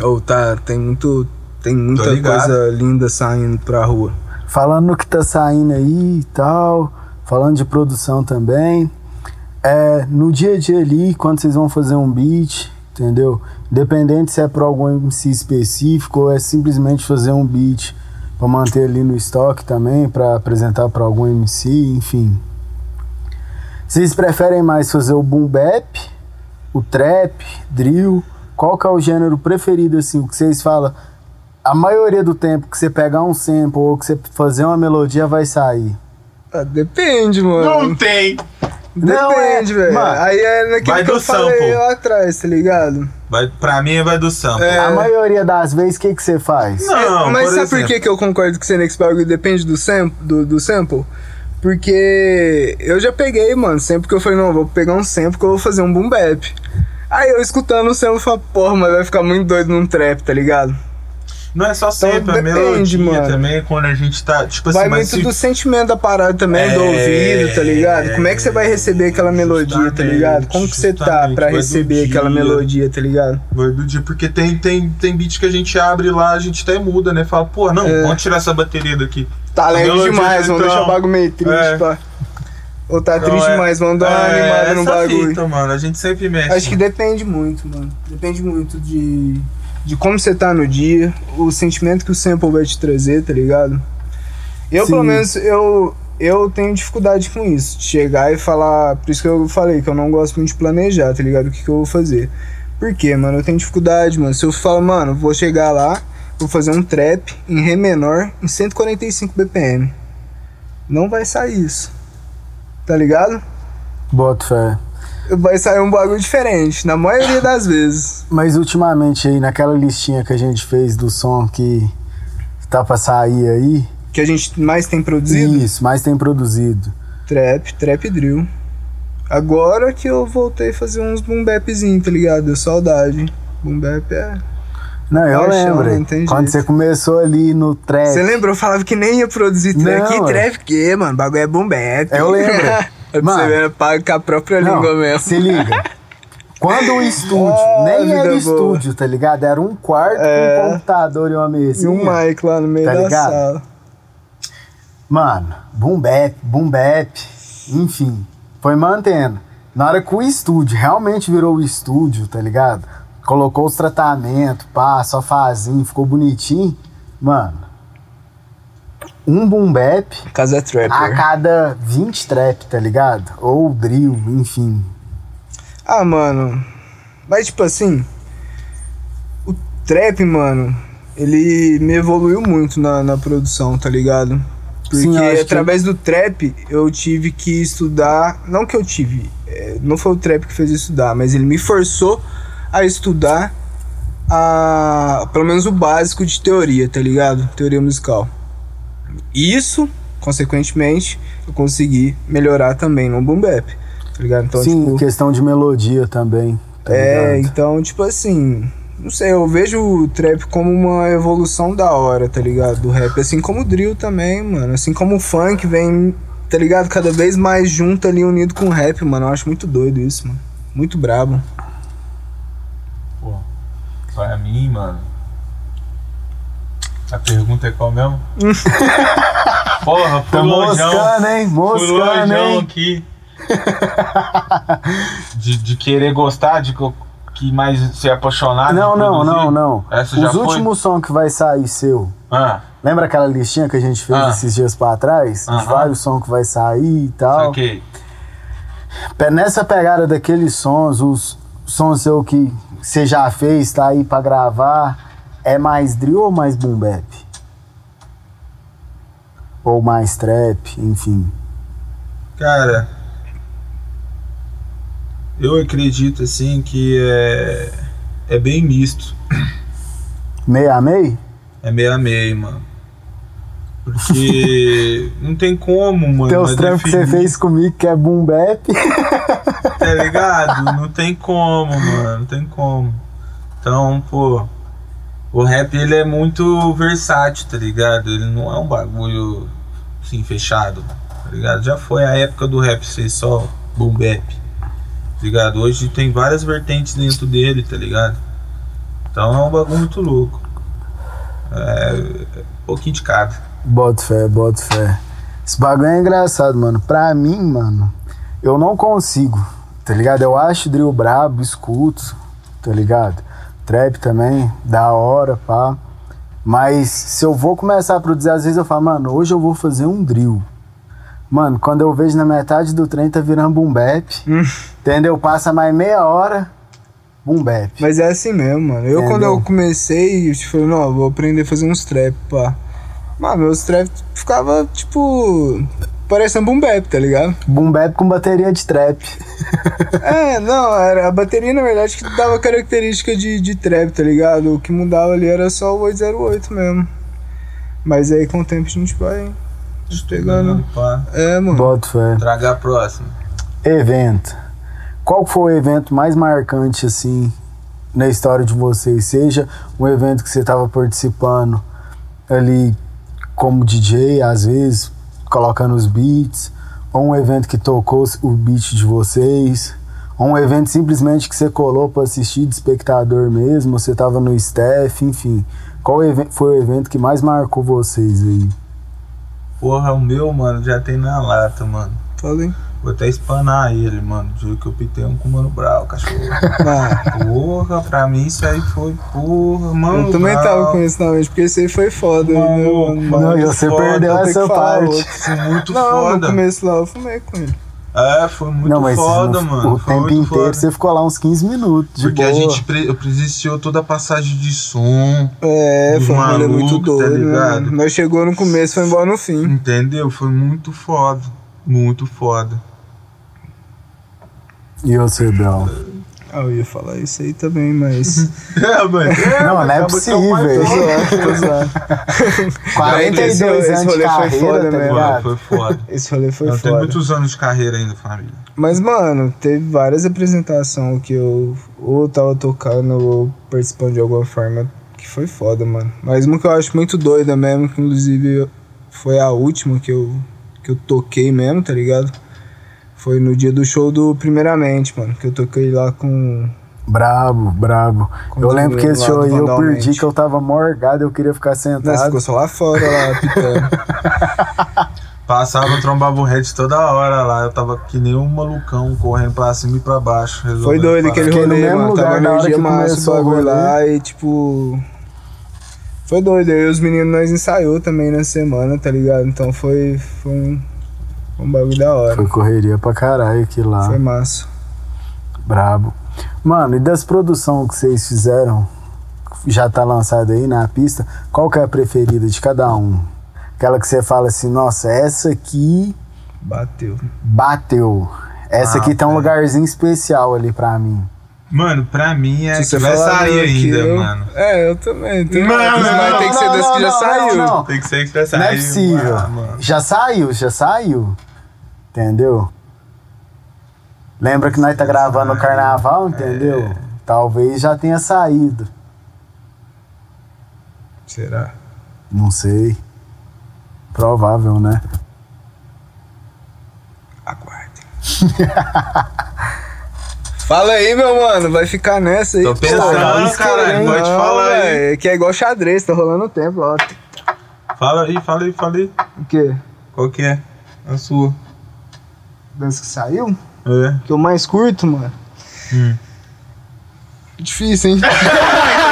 Ou tá, tem muito. Tem muita coisa linda saindo pra rua. falando no que tá saindo aí e tal, falando de produção também. É, no dia a dia ali, quando vocês vão fazer um beat, entendeu? Independente se é pra algum MC específico ou é simplesmente fazer um beat pra manter ali no estoque também, pra apresentar pra algum MC, enfim. Vocês preferem mais fazer o boom bap, o trap, drill? Qual que é o gênero preferido assim, o que vocês falam? A maioria do tempo que você pegar um sample ou que você fazer uma melodia vai sair. Ah, depende, mano. Não tem! Não, Depende, é- velho. mano, Aí é naquilo vai que eu do falei sample. lá atrás, tá ligado? Vai, pra mim vai do sample. É. A maioria das vezes, o que, que você faz? Não, Mas por sabe por exemplo. que, que eu concordo com você nesse bagulho depende do, sam do, do sample? Porque eu já peguei, mano, sempre que eu falei, não, vou pegar um sample que eu vou fazer um boom bap. Aí eu escutando o eu falo, porra, mas vai ficar muito doido num trap, tá ligado? Não é só sempre, a depende, melodia mano. também, quando a gente tá. Tipo assim, Vai mas muito se- do sentimento da parada também, do É, ouvido, tá ligado? Como é que você vai receber aquela melodia, tá ligado? Como que você tá pra do receber aquela dia. melodia, tá ligado? Vai do dia, porque tem, tem, tem beat que a gente abre lá, a gente até muda, né? Fala, pô, não, É. vamos tirar essa bateria daqui. Tá A lento demais, vamos então, deixar o bagulho meio triste, é. pá. Ou tá Então, triste é- demais, vamos dar uma é, animada no essa bagulho. Fita, mano, a gente sempre mexe. Acho que depende muito, mano. Depende muito de, de como você tá no dia, o sentimento que o sample vai te trazer, tá ligado? Eu, Sim. pelo menos, eu, eu tenho dificuldade com isso. De chegar e falar. Por isso que eu falei que eu não gosto muito de planejar, tá ligado? O que, que eu vou fazer. Por quê, mano? Eu tenho dificuldade, mano. Se eu falo, mano, vou chegar lá, vou fazer um trap em Ré menor em 145 BPM. Não vai sair isso. Tá ligado? Boto fé. Vai sair um bagulho diferente, na maioria das vezes. Mas ultimamente aí, naquela listinha que a gente fez do som que tá pra sair aí. Que a gente mais tem produzido? Isso, mais tem produzido. Trap, trap drill. Agora que eu voltei a fazer uns boom bapzinho, tá ligado? Deu saudade. Boom bap é. Não, eu Paixão, lembro. Quando você começou ali no trap. Você lembra? Eu falava que nem ia produzir trap. Que é. trap que, mano? Bagulho é bap. Eu lembro. [LAUGHS] Mano. você ver, paga com a própria Não, língua mesmo. Se liga. Quando o [LAUGHS] estúdio, Ah, nem era boa. estúdio, tá ligado? Era um quarto É. com um computador e uma E mesinha. um mic lá no meio Tá da ligado? sala. Mano, boom bap, boom bap, enfim, foi mantendo. Na hora que o estúdio realmente virou o estúdio, tá ligado? Colocou os tratamentos, pá, só fazinho, ficou bonitinho. Mano, um boom bap Casa Trapper. a cada 20 trap, tá ligado? Ou drill, enfim. Ah, mano. Mas, tipo assim. O trap, mano. Ele me evoluiu muito na, na produção, tá ligado? Porque Sim, acho que- através do trap eu tive que estudar. Não que eu tive. é, não foi o trap que fez eu estudar, mas ele me forçou a estudar a, pelo menos o básico de teoria, tá ligado? Teoria musical. Isso, consequentemente, eu consegui melhorar também no boom bap, tá ligado? Então, Sim, tipo, questão de melodia também. Tá é, ligado? então, tipo assim, não sei, eu vejo o trap como uma evolução da hora, tá ligado? Do rap, assim como o drill também, mano. Assim como o funk vem, tá ligado? Cada vez mais junto ali, unido com o rap, mano. Eu acho muito doido isso, mano. Muito brabo. Pra mim, mano. A pergunta é qual mesmo? [LAUGHS] Porra, fui Tá longeão. moscando, hein? Fui Moscando, hein? aqui. de, de querer gostar, de que mais ser apaixonado. Não, não, não, não. Essa Os foi? últimos sons que vai sair seu. Ah, Lembra aquela listinha que a gente fez Ah. esses dias pra trás? De Aham. vários sons que vai sair e tal. saquei. Nessa pegada daqueles sons, os sons seu que você já fez, tá aí pra gravar, é mais drill ou mais boom bap? Ou mais trap, enfim. Cara, eu acredito assim que é, é bem misto. Meio a meio? É meio a meio, mano. Porque não tem como, mano. Tem os é trampos que você fez comigo que é boom bap. Tá ligado? Não tem como, mano. Não tem como. Então, pô. O rap ele é muito versátil, tá ligado? Ele não é um bagulho assim, fechado, tá ligado? Já foi a época do rap ser só boom bap, tá ligado? Hoje tem várias vertentes dentro dele, tá ligado? Então é um bagulho muito louco. É, é um pouquinho de cada. Boto fé, boto fé. Esse bagulho é engraçado, mano. Pra mim, mano, eu não consigo, tá ligado? Eu acho drill brabo, escuto, tá ligado? Trap também, da hora, pá. Mas se eu vou começar a produzir, às vezes eu falo, mano, hoje eu vou fazer um drill. Mano, quando eu vejo na metade do trem tá virando boom bap, Hum. entendeu? Passa mais meia hora, boom bap. Mas é assim mesmo, mano. Eu, quando Entendeu? eu comecei, eu falei, não, vou aprender a fazer uns trap, pá. Mano, meus trap ficava, tipo, parecendo boom bap, tá ligado? Boom bap com bateria de trap. [LAUGHS] É, não, era a bateria, na verdade, que dava característica de, de trap, tá ligado? O que mudava ali era só o 808 mesmo. Mas aí com o tempo a gente vai pegando. Pá. É, mano. Boto fé. Traga a próxima. Evento. Qual foi o evento mais marcante, assim, na história de vocês? Seja um evento que você estava participando ali como DJ, às vezes, colocando os beats, ou um evento que tocou o beat de vocês, ou um evento simplesmente que você colou para assistir de espectador mesmo, você estava no staff, enfim. Qual foi o evento que mais marcou vocês aí? Porra, o meu, mano, já tem na lata, mano. Falei. Vou até espanar ele, mano. Juro que eu pitei um com o Mano Brau, cachorro. Ah, [LAUGHS] Porra, pra mim isso aí foi porra, mano. eu também Brau. tava com isso na mente, porque esse aí foi foda, né, Mano, mano? mano, Não, e você foda, perdeu essa parte. Foi muito Não, foda. no começo lá eu fumei com ele. É, foi muito não, mas foda, no- mano. o foi tempo inteiro foda. você ficou lá uns 15 minutos. De Porque boa. a gente pre eu presenciou toda a passagem de som, É, foi um rolê muito malucos, tá doido, né? ligado? mano? Nós chegou no começo e foi embora no fim. entendeu? Foi muito foda. Muito foda. E você, Bel? Ah, eu ia falar isso aí também, mas. [LAUGHS] É, mano. [LAUGHS] Não, não é é possível. foda. tô zoando. 42 esse anos de rolê foi carreira, foda tá ligado? Foi, foi foda. Esse rolê foi Eu tenho foda. muitos anos de carreira ainda, família. Mas, mano, teve várias apresentações que eu ou tava tocando ou participando de alguma forma que foi foda, mano. Mas uma que eu acho muito doida mesmo, que inclusive foi a última que eu, que eu toquei mesmo, tá ligado? Foi no dia do show do Primeiramente, mano, que eu toquei lá com. Brabo, brabo. Com Eu lembro que esse show aí eu perdi, que eu tava morgado, eu queria ficar Não, você sentado. ficou só lá fora, lá, [LAUGHS] pitando. Passava, trombava o head toda hora lá. Eu tava que nem um malucão, correndo pra cima e pra baixo. Foi doido aquele rolê, mano. lugar Tava energia massa o bagulho lá e tipo. Foi doido. Aí os meninos nós ensaiou também na semana, tá ligado? Então foi, foi um, um bagulho da hora. Foi correria pra caralho aquilo lá. Foi massa. Brabo. Mano, e das produções que vocês fizeram, já tá lançado aí na pista, qual que é a preferida de cada um? Aquela que você fala assim, nossa, essa aqui Bateu. bateu. Essa Ah, aqui tem um lugarzinho especial ali pra mim. Mano, pra mim é Se que você vai sair ainda, eu- mano. É, eu também. Tem, Não, mas não, tem que ser não, das que já não, saiu. não, não. Tem que ser que vai sair. Não é possível. Mano. Já saiu, já saiu. Entendeu? Lembra que nós tá gravando o carnaval, entendeu? É. Talvez já tenha saído. Será? Não sei. Provável, né? Aguardem. [LAUGHS] Fala aí, meu mano. Vai ficar nessa aí. Tô pô. pensando, Não, caralho, pode falar aí. velho, Que é igual xadrez, tá rolando o tempo, ó. Fala aí, fala aí, fala aí. O quê? Qual que é? A sua. Das que saiu? É. Que eu mais curto, mano. Hum. Difícil, hein? [LAUGHS]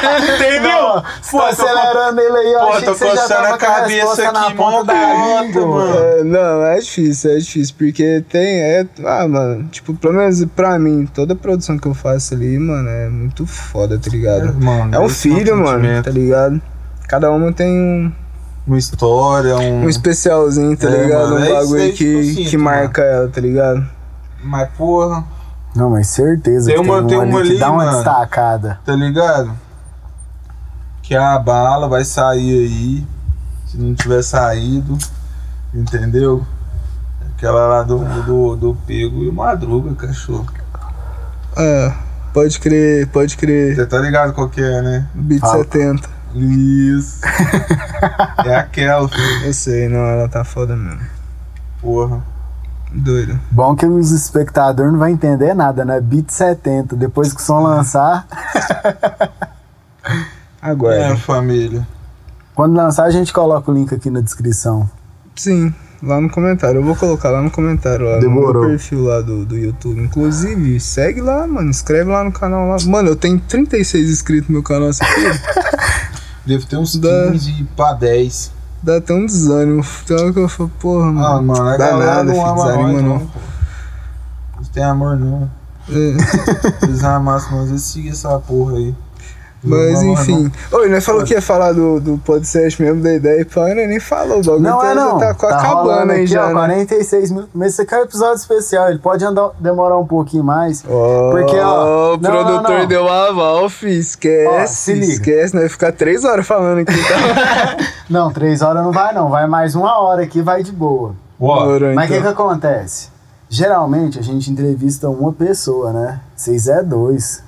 Entendeu? Você tá acelerando ele aí, eu Pô, tô que você já coçando tava a a cabeça na aqui, ponta mó da língua, mano. É, não, é difícil, é difícil, porque tem, é, ah, mano, tipo, pelo menos pra mim, toda produção que eu faço ali, mano, é muito foda, tá ligado? mano, É um esse é filho, mano, tá ligado? Cada uma tem um, Uma história, um. um especialzinho, tá É, ligado? mano, é um isso bagulho aí que eu que, sinto, que marca ela, tá ligado? Mas porra, Não, mas certeza Tem que uma- tem, tem uma uma ali que dá uma mano. destacada. tá ligado? Que a bala vai sair aí. Se não tiver saído, entendeu? Aquela lá do, do, do pego e madruga, cachorro. Ah, pode crer, pode crer. Você tá ligado qual que é, né? Beat Fala. 70. Isso. [LAUGHS] é aquela, filho. Eu sei, não, ela tá foda mesmo. Porra. Doida. Bom que os espectadores não vão entender nada, né? Beat 70. Depois que o som lançar, [LAUGHS] Aguarda. É, família. quando lançar, a gente coloca o link aqui na descrição. Sim, lá no comentário. Eu vou colocar lá no comentário, lá Demorou. no meu perfil lá do, do YouTube. Inclusive, segue lá, mano. Inscreve lá no canal lá. Mano, eu tenho 36 inscritos no meu canal. Você acredita? [LAUGHS] Deve ter uns Da- 15 pra 10. Dá até um desânimo. Tem hora que eu falo, porra, Ah, mano. mano, a dá nada, não filho, ama desanima nós, não. não. têm amor, não. É, [LAUGHS] Eles amassam, nós eles seguem essa porra aí. Mas não enfim. Oi, nós falou que ia falar do, do podcast mesmo, da ideia e pá, né? Nem falou. O bagulho Não tá, é não. tá acabando rolando aí aqui, já. ó, né? 46 minutos. Mas esse aqui é um episódio especial. Ele pode andar, demorar um pouquinho mais. Ó, Porque, ó, o não, produtor não, não. deu um aval, fi. Esquece. Ó, se liga. Esquece, nós vai ficar três horas falando aqui, tá? [LAUGHS] Não, três horas não vai, não. Vai mais uma hora aqui, vai de boa. Demorou, Mas o que, que então. acontece? Geralmente a gente entrevista uma pessoa, né? Vocês é dois.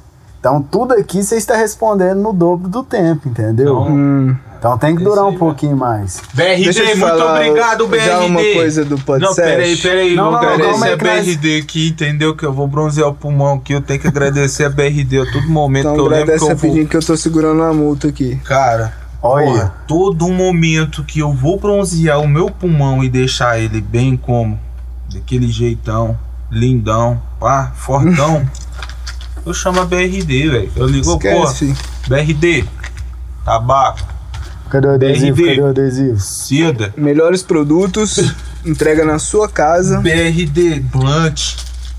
Então tudo aqui você está respondendo no dobro do tempo, entendeu? Não. Hum, Então tem que durar um pouquinho mais. BRD, deixa eu te muito falar obrigado, BRD. já uma coisa do podcast. Não, peraí, peraí, Não, vou não, não, agradecer aí a BRD aqui, entendeu? Que eu vou bronzear o pulmão aqui, eu tenho que agradecer a BRD a todo momento Então que eu lembro que eu vou... que eu tô segurando uma multa aqui. Cara, Olha. porra, todo momento que eu vou bronzear o meu pulmão e deixar ele bem como daquele jeitão, lindão, pá, fortão. [LAUGHS] eu chamo a BRD, velho. Eu ligo, Esquece, filho. BRD, tabaco, Cadê o adesivo? BRD. Cadê o adesivo? seda, Melhores produtos, entrega na sua casa. BRD blunt,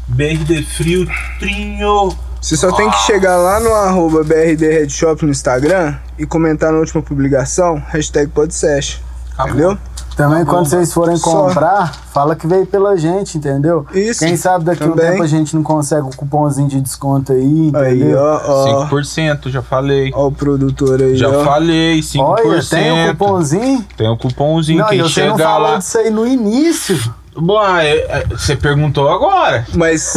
BRD frio, trinho. Você só tem que chegar lá no arroba BRD Headshop no Instagram e comentar na última publicação, hashtag podsesh. Acabou. Entendeu? Também quando vocês forem Só. comprar, fala que veio pela gente, entendeu? Isso, Quem sabe daqui a um tempo a gente não consegue o cupomzinho de desconto aí, Aí, entendeu? ó, ó. 5%, já falei. Ó o produtor aí, Já ó. falei, 5%. Olha, tem o cupomzinho? Tem o cupomzinho, Não, quem você não chegar falou lá. disso aí no início. Bom, é, é, você perguntou agora. Mas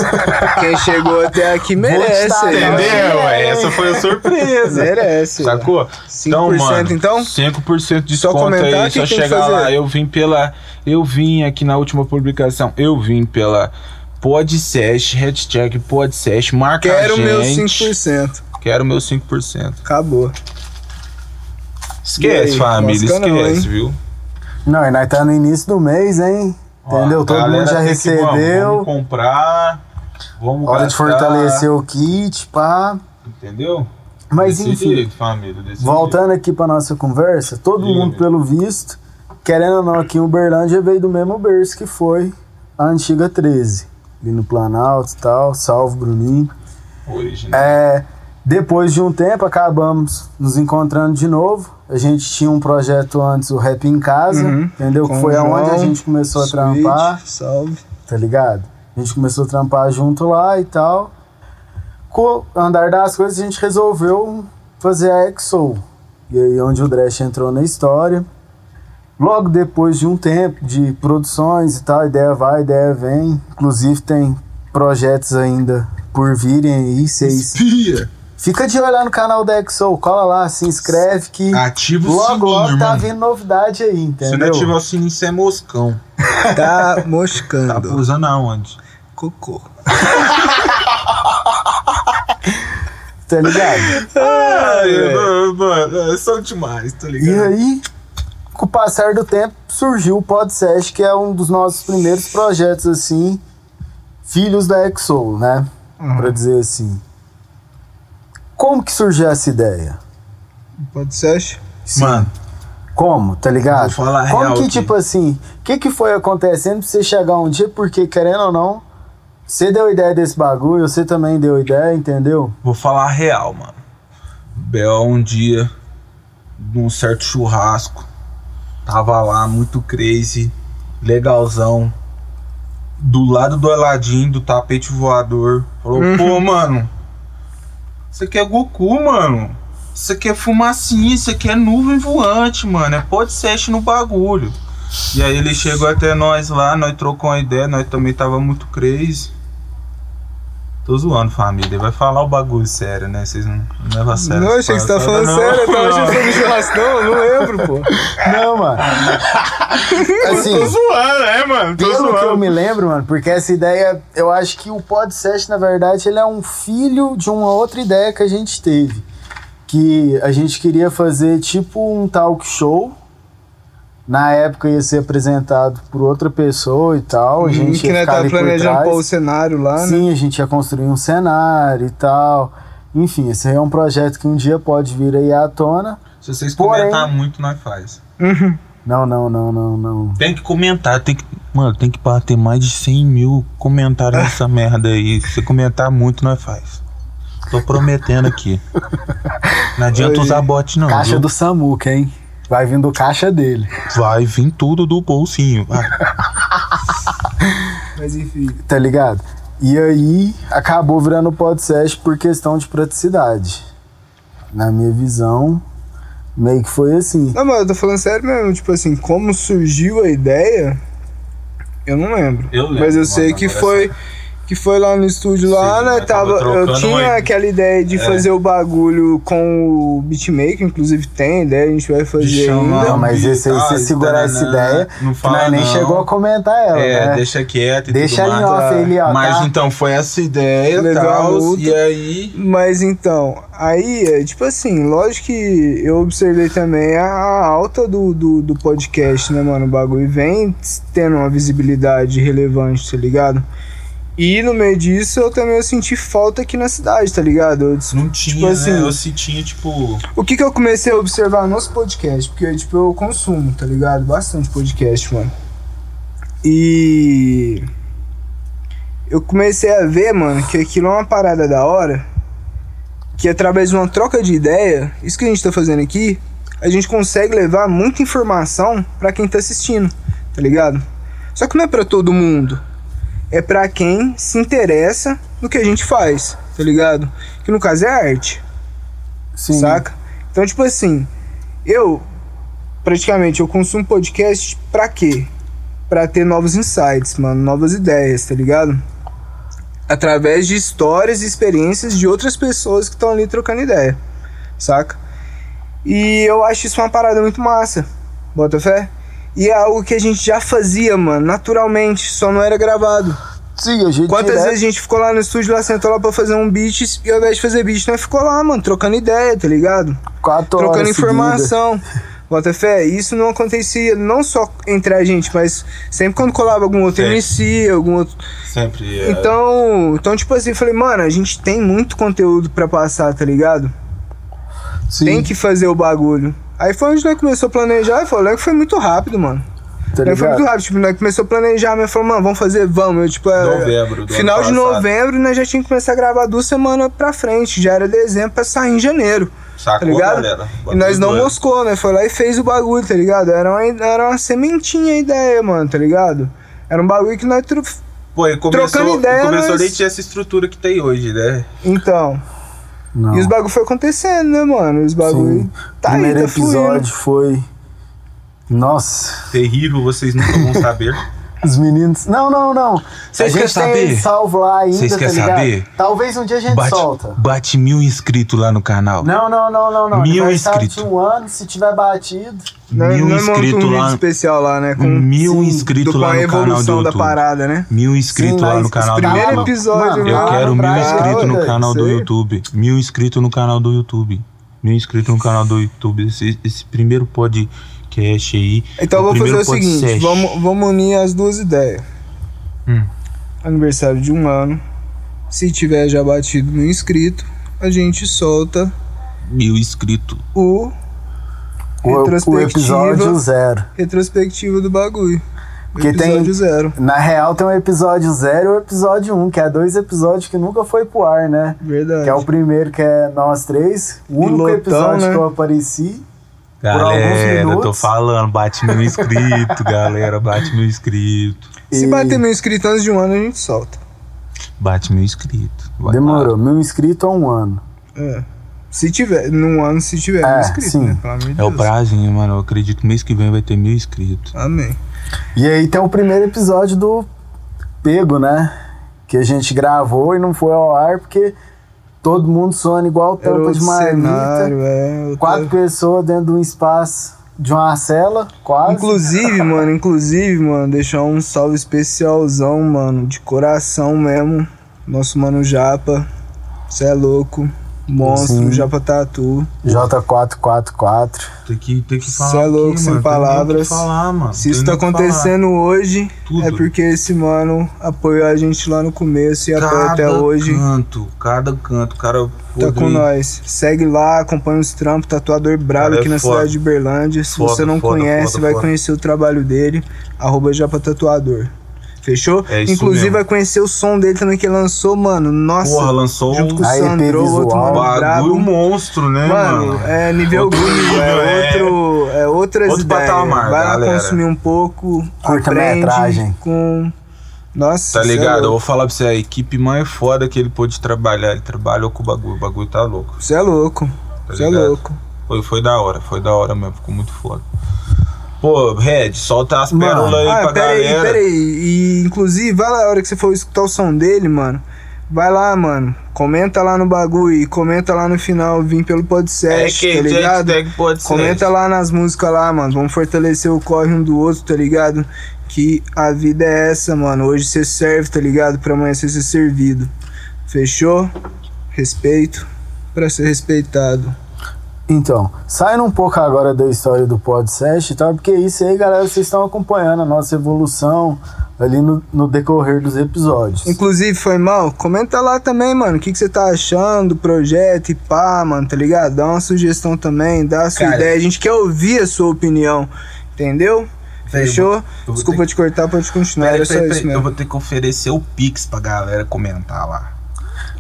quem chegou até aqui merece. aí, ó. Entendeu? é. Essa foi a [LAUGHS] surpresa. Merece. Sacou? 5% então? 5% de Só desconto comentar aí, só chegar lá. Eu vim pela. Eu vim aqui na última publicação. Eu vim pela Podsesh, hashtag Podsesh, marca Quero a meus gente. 5%. Quero meus 5%. Acabou. Esquece, aí? família, não, esquece, hein? viu? Não, e nós tá no início do mês, hein? Entendeu? Ó, Todo mundo já tem que- vamos, recebeu. Vamos comprar. Vamos Hora de gastar, fortalecer o kit, pá. Entendeu? Mas Desse enfim, jeito, família. Voltando aqui pra nossa conversa, todo mundo, pelo visto, querendo ou não, aqui em Uberlândia veio do mesmo berço que foi a antiga 13. Ali no Planalto e tal, salve Bruninho. jeito, Original. É, depois de um tempo, acabamos nos encontrando de novo. A gente tinha um projeto antes, o Rap em Casa, Uhum. entendeu? Que foi o aonde a João, gente começou a trampar, Salve. tá ligado? A gente começou a trampar junto lá e tal. Com o andar das coisas, a gente resolveu fazer a EXO. E aí, onde o Dresh entrou na história. Logo depois de um tempo de produções e tal, ideia vai, ideia vem. Inclusive, tem projetos ainda por virem aí. Vocês Pia! Fica de olho lá no canal da EXO, cola lá, se inscreve que Ativa o logo, sininho, logo tá irmão. vindo novidade aí, Se não entendeu? ativar o sininho, você é moscão. Tá [LAUGHS] Tá moscando. pousando aonde? Cocô. [LAUGHS] Tá ligado? Ai, velho. mano, são demais, tá E ligado? aí, com o passar do tempo, surgiu o Podsesh, que é um dos nossos primeiros projetos, assim, filhos da EXO, né? Uhum. Pra dizer assim. Como que surgiu essa ideia? Pode ser? Mano, Como, tá ligado? Vou falar a Como real que, aqui. tipo assim, o que que foi acontecendo pra você chegar um dia, porque querendo ou não, você deu ideia desse bagulho, você também deu ideia, entendeu? vou falar real, mano. Bel, um dia, num certo churrasco, tava lá, muito crazy, legalzão. Do lado do Aladim, do tapete voador. Falou, [LAUGHS] pô, mano, isso aqui é Goku, mano. Isso aqui é fumacinha, isso aqui é nuvem voante, mano. É podcast no bagulho. E aí ele chegou até nós lá, nós trocou uma ideia, nós também tava muito crazy. Tô zoando, família. Vai falar o bagulho sério, né? Vocês não, não levam a sério. Não, achei que você tá falando parada, sério. Eu tava não. achando que foi no [LAUGHS] churrascão, eu não lembro, pô. Não, mano. assim, Tô zoando, é, mano? Tô Pelo que eu zoando. me lembro, mano, porque essa ideia, eu acho que o Podset, na verdade, ele é um filho de uma outra ideia que a gente teve. Que a gente queria fazer tipo um talk show. Na época ia ser apresentado por outra pessoa e tal. A gente Hum, que ia nós ficar por planejando pôr o cenário lá, né? Sim, a gente ia construir um cenário e tal. Enfim, esse aí é um projeto que um dia pode vir aí à tona. Se vocês Porém- comentar muito, nós faz. Não, não, não, não, não. Tem que comentar, tem que. Mano, tem que bater mais de 100 mil comentários nessa [LAUGHS] merda aí. Se comentar muito, nós faz. Tô prometendo aqui. Não adianta Oi. usar bot, não. Caixa viu? do Samuca, hein? Vai vir do caixa dele. Vai vir tudo do bolsinho. [LAUGHS] Mas enfim. Tá ligado? E aí acabou virando podcast por questão de praticidade. Na minha visão, meio que foi assim. Não, mas eu tô falando sério mesmo. Tipo assim, como surgiu a ideia, eu não lembro. Eu lembro, Mas eu mano, sei que foi Que foi lá no estúdio lá, Sim, né? nós tava Tava, eu tinha uma- aquela ideia de É. fazer o bagulho com o beatmaker, inclusive tem ideia, a gente vai fazer chamar ainda. Não, mas esse aí, Ah, você segurar tá, essa né? ideia, Não que fala nós nem não. chegou a comentar ela, É, né? deixa quieto e Deixa tudo ali off ali, ó. Mas tá? então foi essa ideia multa. e aí. Mas então, aí, é, tipo assim, lógico que eu observei também a, a alta do, do, do podcast, né, mano? O bagulho vem tendo uma visibilidade relevante, tá ligado? E no meio disso eu também senti falta aqui na cidade, tá ligado? Eu, Não tinha, Tipo assim- né? Eu se tinha, tipo. O que que eu comecei a observar nos podcasts? Porque, tipo, eu consumo, tá ligado? Bastante podcast, mano. E. Eu comecei a ver, mano, que aquilo é uma parada da hora. Que através de uma troca de ideia, isso que a gente tá fazendo aqui, a gente consegue levar muita informação pra quem tá assistindo, tá ligado? Só que não é pra todo mundo. É pra quem se interessa no que a gente faz, tá ligado? Que no caso é arte. Sim. Saca? Então, tipo assim, eu praticamente eu consumo podcast pra quê? Pra ter novos insights, mano, novas ideias, tá ligado? Através de histórias e experiências de outras pessoas que estão ali trocando ideia, saca? E eu acho isso uma parada muito massa, bota fé? E é algo que a gente já fazia, mano, naturalmente, só não era gravado. Sim, a gente Quantas direto- vezes a gente ficou lá no estúdio, lá sentou lá pra fazer um beat, e ao invés de fazer beat, nós ficou lá, mano, trocando ideia, tá ligado? quatro Trocando horas informação. Bota fé, isso não acontecia não só entre a gente, mas sempre quando colava algum outro Sim. MC, algum outro. Sempre. é, Então, então, tipo assim, eu falei, mano, a gente tem muito conteúdo pra passar, tá ligado? Sim, Tem que fazer o bagulho. Aí foi onde nós começou a planejar e falou que foi muito rápido, mano. tá foi muito rápido, tipo, nós começou a planejar, mas falou, mano, vamos fazer, vamos. Eu, tipo, é- Novembro Final de novembro, nós já tinha que começar a gravar duas semanas pra frente. Já era dezembro pra sair em janeiro. Sacou, tá ligado? galera? E nós não Bagulho moscou, né? Foi lá e fez o bagulho, tá ligado? Era uma, era uma sementinha a ideia, mano, tá ligado? Era um bagulho que nós. tru- Pô, e começou, Trocando ideia, começou nós- desde essa estrutura que tem hoje, né? Então. Não. E os bagulho foi acontecendo, né, mano? Os bagulho. Sim. Tá Primeiro aí, tá fluindo. episódio foi. Nossa, Terrível, vocês nunca vão saber. [LAUGHS] os meninos. Não, não, não. Vocês a gente querem saber? salvo lá ainda, Vocês tá querem ligado? saber? Talvez um dia a gente Bate, solta. bate mil inscritos lá no canal. Não, não, não, não, não. Mil inscritos. um ano, se tiver batido. Nós- mil monta inscritos um vídeo lá. especial lá, né? Com, Mil inscritos lá no canal do evolução da YouTube. parada, né? Mil inscritos lá no canal do YouTube. episódio, mano, Eu quero mil inscritos no canal do. YouTube. Mil inscritos no canal do YouTube. Mil inscritos no canal do YouTube. Esse, esse primeiro podcast aí. Então o vamos fazer o seguinte, vamos, vamos unir as duas ideias. Hum. Aniversário de um ano. Se tiver já batido no inscrito, a gente solta Mil inscritos. o O, o episódio retrospectiva, zero. retrospectiva do bagulho. Porque tem- episódio zero. Na real tem o episódio zero e o episódio um, que é dois episódios que nunca foi pro ar, né? Verdade. Que é o primeiro que é nós três. O único Pilotão, episódio né? que eu apareci. Alguns Galera, eu tô falando, bate mil inscritos, [LAUGHS] galera, bate mil inscritos. Se e- bater mil inscritos antes de um ano, a gente solta. Bate mil inscritos. Vai Demorou, mil inscritos há um ano. É. Se tiver, num ano, se tiver É, mil inscritos, sim. né? Pelo amor de É o prazinho, mano. Eu acredito que mês que vem vai ter mil inscritos. Amém. E aí tem o primeiro episódio do Pego, né? Que a gente gravou e não foi ao ar porque todo mundo soando igual tampa de marmita. cenário, é. Quatro pessoas dentro de um espaço de uma cela, quase. Inclusive, [LAUGHS] mano, inclusive, mano, deixar um salve especialzão, mano, de coração mesmo. Nosso mano Japa. Cê é louco. Monstro, Sim. Japa Tatu. J444. Tem que, tem que falar. Cê é louco, aqui, sem mano. Palavras. falar, mano. Se Tem isso tá o que falar. acontecendo hoje, Tudo. é porque esse mano apoiou a gente lá no começo e apoia Cada até hoje. canto, cada canto, o cara Tá com nós. Segue lá, acompanha os trampos, tatuador brabo Cara, é aqui na foda. cidade de Berlândia. Se Foda, você não foda, conhece, foda, vai foda. conhecer o trabalho dele. Arroba Japa Tatuador. Fechou? É isso Inclusive mesmo. vai conhecer o som dele também que ele lançou, mano. Nossa. Porra, lançou junto um com o Sandro, outro mano bagulho monstro, né, Mano, mano? é nível Outro gringo, é, é. outro, é outras Outro ideias. patamar, Vai lá galera. consumir um pouco, Curta-metragem. aprende com... Nossa, Tá é ligado? Eu louco. vou falar pra você, a equipe mais foda que ele pôde trabalhar, ele trabalhou com o bagulho, o bagulho tá louco. Você é louco. Tá Você é ligado? louco. Foi, foi da hora, foi da hora mesmo, ficou muito foda. Pô, Red, solta as Mano. pérolas aí Ah, pra pera aí, galera. pera aí. E, inclusive, vai lá, a hora que você for escutar o som dele, mano. Vai lá, mano. Comenta lá no bagulho e comenta lá no final, vim pelo É podcast, que tá ligado? ser. Comenta lá nas músicas lá, mano. Vamos fortalecer o corre um do outro, tá ligado? Que a vida é essa, mano. Hoje você serve, tá ligado? Pra amanhã você ser servido. Fechou? Respeito pra ser respeitado. Então, saindo um pouco agora da história do podcast e tal, porque isso aí, galera, vocês estão acompanhando a nossa evolução ali no, no decorrer dos episódios. Inclusive, foi mal? Comenta lá também, mano. O que que você tá achando do projeto e pá, mano, tá ligado? Dá uma sugestão também, dá a sua Cara. ideia. A gente quer ouvir a sua opinião, entendeu? Fechou? Desculpa ter te cortar, pode continuar. Peraí, Era só peraí, isso peraí, Eu vou ter que oferecer o Pix pra galera comentar lá.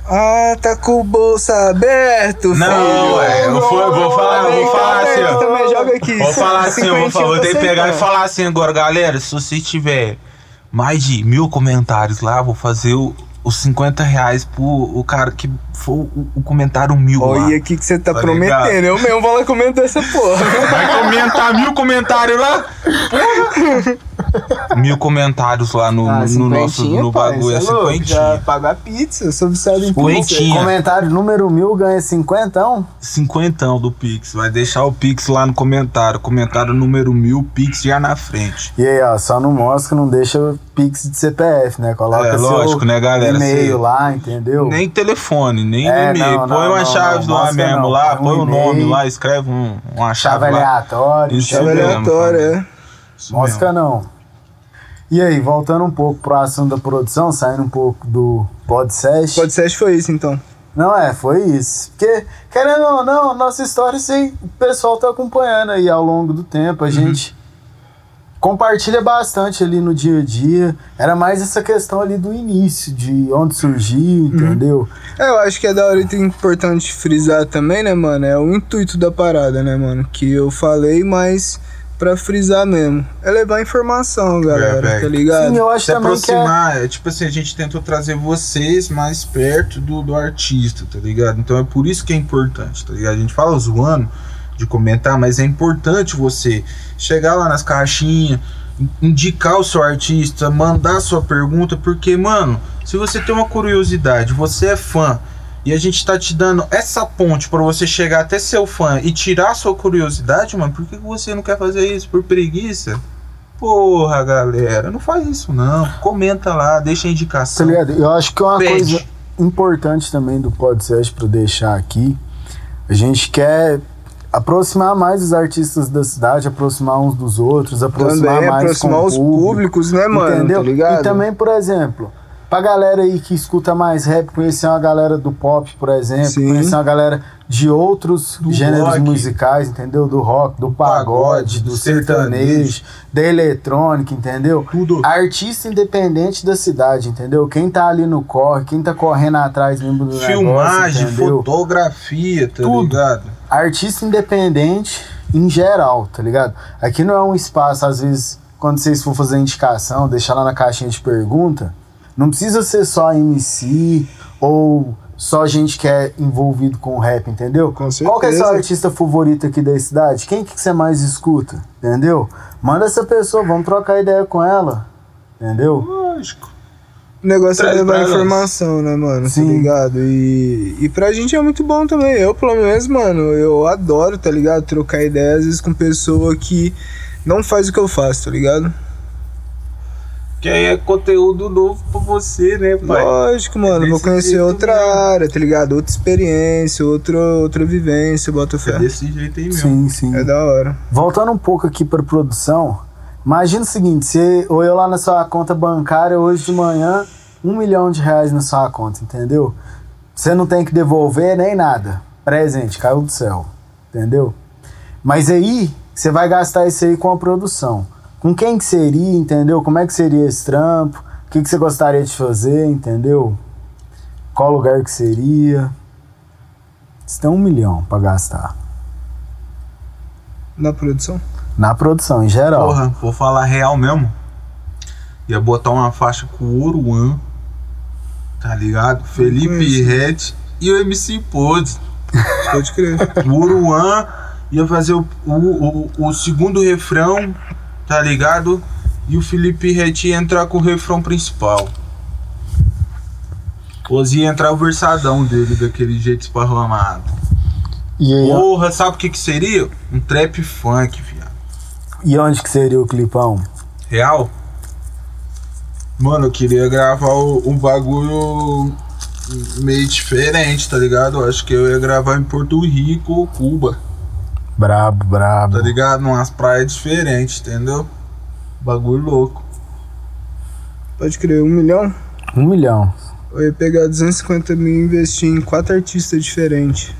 Ah, tá com o bolso aberto, Não, filho. é, eu vou- vou falar- eu vou falar assim, ó. Também, joga aqui. Vou falar assim, eu vou, falar, vou ter que pegar e falar assim agora, galera. Se você tiver mais de mil comentários lá, vou fazer o- os 50 reais pro o cara que for o, o comentário mil lá. Olha aqui que você tá, Tá prometendo. ligado? Eu mesmo vou lá comentar essa porra. Vai comentar mil comentários lá? Porra. [LAUGHS] Mil comentários lá no, Ah, no nosso no pai, bagulho. É louco. Já paga pizza, eu sou viciado em pizza. Comentário número mil ganha 50. Cinquentão do Pix. Vai deixar o Pix lá no comentário. Comentário número mil, Pix já na frente. E aí, ó, só não mostra, não deixa Pix de CPF, né? Coloca É, seu lógico, né, galera? E-mail lá, entendeu? Nem telefone, nem É, e-mail. não, põe não, uma não, chave não, lá mesmo não. lá, Põe põe um o nome lá, escreve um, uma chave, Chave lá. aleatória. Isso Chave aleatória, é. Mosca não. E aí, voltando um pouco pro assunto da produção, saindo um pouco do podcast. Podcast foi isso, então. Não é, foi isso. Porque, querendo ou não, nossa história, sei, o pessoal tá acompanhando aí ao longo do tempo. Uhum. A gente compartilha bastante ali no dia a dia. Era mais essa questão ali do início, de onde surgiu, Uhum. entendeu? É, eu acho que é da hora e tem importante frisar também, né, mano? É o intuito da parada, né, mano? Que eu falei, mas pra frisar mesmo. É levar informação, galera, velho. tá ligado? Sim, eu acho Se também que é... aproximar, é... tipo assim, a gente tentou trazer vocês mais perto do, do artista, tá ligado? Então é por isso que é importante, tá ligado? A gente fala zoando de comentar, mas é importante você chegar lá nas caixinhas, in- indicar o seu artista, mandar sua pergunta, porque, mano, se você tem uma curiosidade, você é fã, e a gente tá te dando essa ponte pra você chegar até seu fã e tirar sua curiosidade, mano, por que você não quer fazer isso? Por preguiça? Porra, galera, não faz isso não. Comenta lá, deixa a Tá indicação. ligado? Eu acho que uma Pede. coisa importante também do podcast pra deixar aqui, a gente quer aproximar mais os artistas da cidade, aproximar uns dos outros, aproximar Também mais aproximar os público, públicos, né, mano? entendeu? Tá ligado? E também, por exemplo, pra galera aí que escuta mais rap, conhecer uma galera do pop, por exemplo, Sim. conhecer uma galera de outros Do gêneros rock. musicais, entendeu? Do rock, do pagode, do sertanejo, sertanejo. da eletrônica, entendeu? Tudo. Artista independente da cidade, entendeu? Quem tá ali no corre, quem tá correndo atrás mesmo do Filmagem, negócio, fotografia, tá Tudo. ligado? Artista independente em geral, tá ligado? Aqui não é um espaço, às vezes, quando vocês for fazer indicação, deixar lá na caixinha de pergunta, não precisa ser só MC ou só gente que é envolvido com rap, entendeu? Com Qual que é seu certeza. artista favorito aqui da cidade? Quem que você mais escuta? Entendeu? Manda essa pessoa, vamos trocar ideia com ela. Entendeu? Lógico. O negócio é Traz levar pra nós. informação, né, mano? Sim. Tá ligado? E, e pra gente é muito bom também. Eu, pelo menos, mano, eu adoro, tá ligado? Trocar ideias, às vezes, com pessoa que não faz o que eu faço, tá ligado? Que aí é conteúdo novo pra você, né, pai? Lógico, mano. desse vou conhecer outra mesmo. área, tá ligado? Outra experiência, outra, outra vivência, bota É fé. desse jeito aí mesmo. Sim, sim. É da hora. Voltando um pouco aqui para produção, imagina o seguinte: você olhou lá na sua conta bancária hoje de manhã, um milhão de reais na sua conta, entendeu? Você não tem que devolver nem nada. Presente, caiu do céu, entendeu? Mas aí, você vai gastar isso aí com a produção. Com quem que seria, entendeu? Como é que seria esse trampo? O que, que você gostaria de fazer, entendeu? Qual lugar que seria? Você tem um milhão para gastar. Na produção? Na produção, em geral. Porra, vou falar real mesmo. Ia botar uma faixa com o Oruan, tá ligado? Felipe. Red e o MC Pod. [LAUGHS] Pode crer. O Oruan ia fazer o, o, o, o segundo refrão, tá ligado? E o Felipe Rett ia entrar com o refrão principal. Ia entrar o versadão dele, daquele jeito esparramado. E, aí, Porra, sabe o que que seria? Um trap funk, viado. e onde que seria o clipão? Real? Mano, eu queria gravar um bagulho meio diferente, tá ligado? Eu acho que eu ia gravar em Porto Rico ou Cuba, Brabo, brabo. tá ligado? Numas praias diferentes, entendeu? Bagulho louco. Pode crer, um milhão? Um milhão. Eu ia pegar 250 mil e investir em quatro artistas diferentes.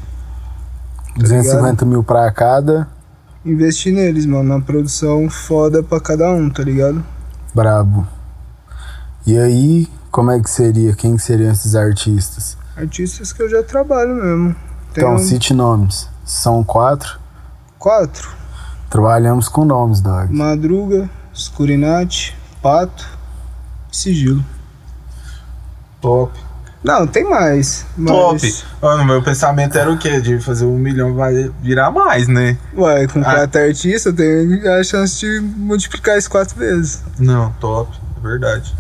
250 mil pra cada. Investir neles, mano, na produção foda pra cada um, tá ligado? Brabo. E aí, como é que seria? Quem que seriam esses artistas? Artistas que eu já trabalho mesmo. Tem Então, um- cite nomes. São quatro. Quatro. Trabalhamos com nomes, Dog. Madruga, Scurinati, Pato e Sigilo. Top. Não, tem mais. Mas, Top. Mano, meu pensamento era o quê? De fazer um milhão vai virar mais, né? Ué, com Ah. quatro artistas eu tenho a chance de multiplicar isso quatro vezes. Não, top. É verdade.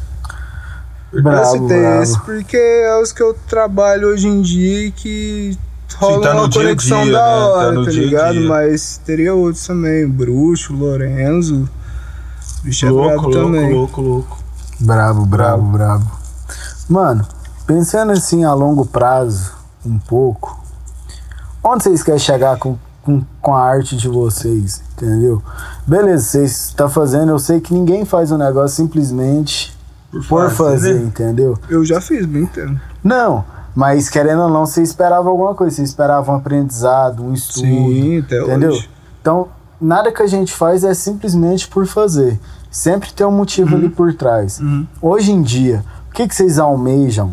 eu Brabo, citei brabo. esse porque é os que eu trabalho hoje em dia e que rola tá uma dia a conexão dia, da né? Tá hora, tá, dia a ligado? dia. Mas teria outros também. Bruxo, Lorenzo. O bicho é louco, brabo louco, também. louco, louco. Brabo, brabo, brabo. Mano, pensando assim a longo prazo, um pouco, onde vocês querem chegar com, com, com a arte de vocês? Entendeu? Beleza, vocês estão fazendo, eu sei que ninguém faz um negócio simplesmente por fazer, né? entendeu? Eu já fiz, bem entendo. Não, mas querendo ou não, você esperava alguma coisa, você esperava um aprendizado, um estudo. Sim, até entendeu? hoje. Então, nada que a gente faz é simplesmente por fazer. Sempre tem um motivo ali por trás. Uhum. Hoje em dia, o que, que vocês almejam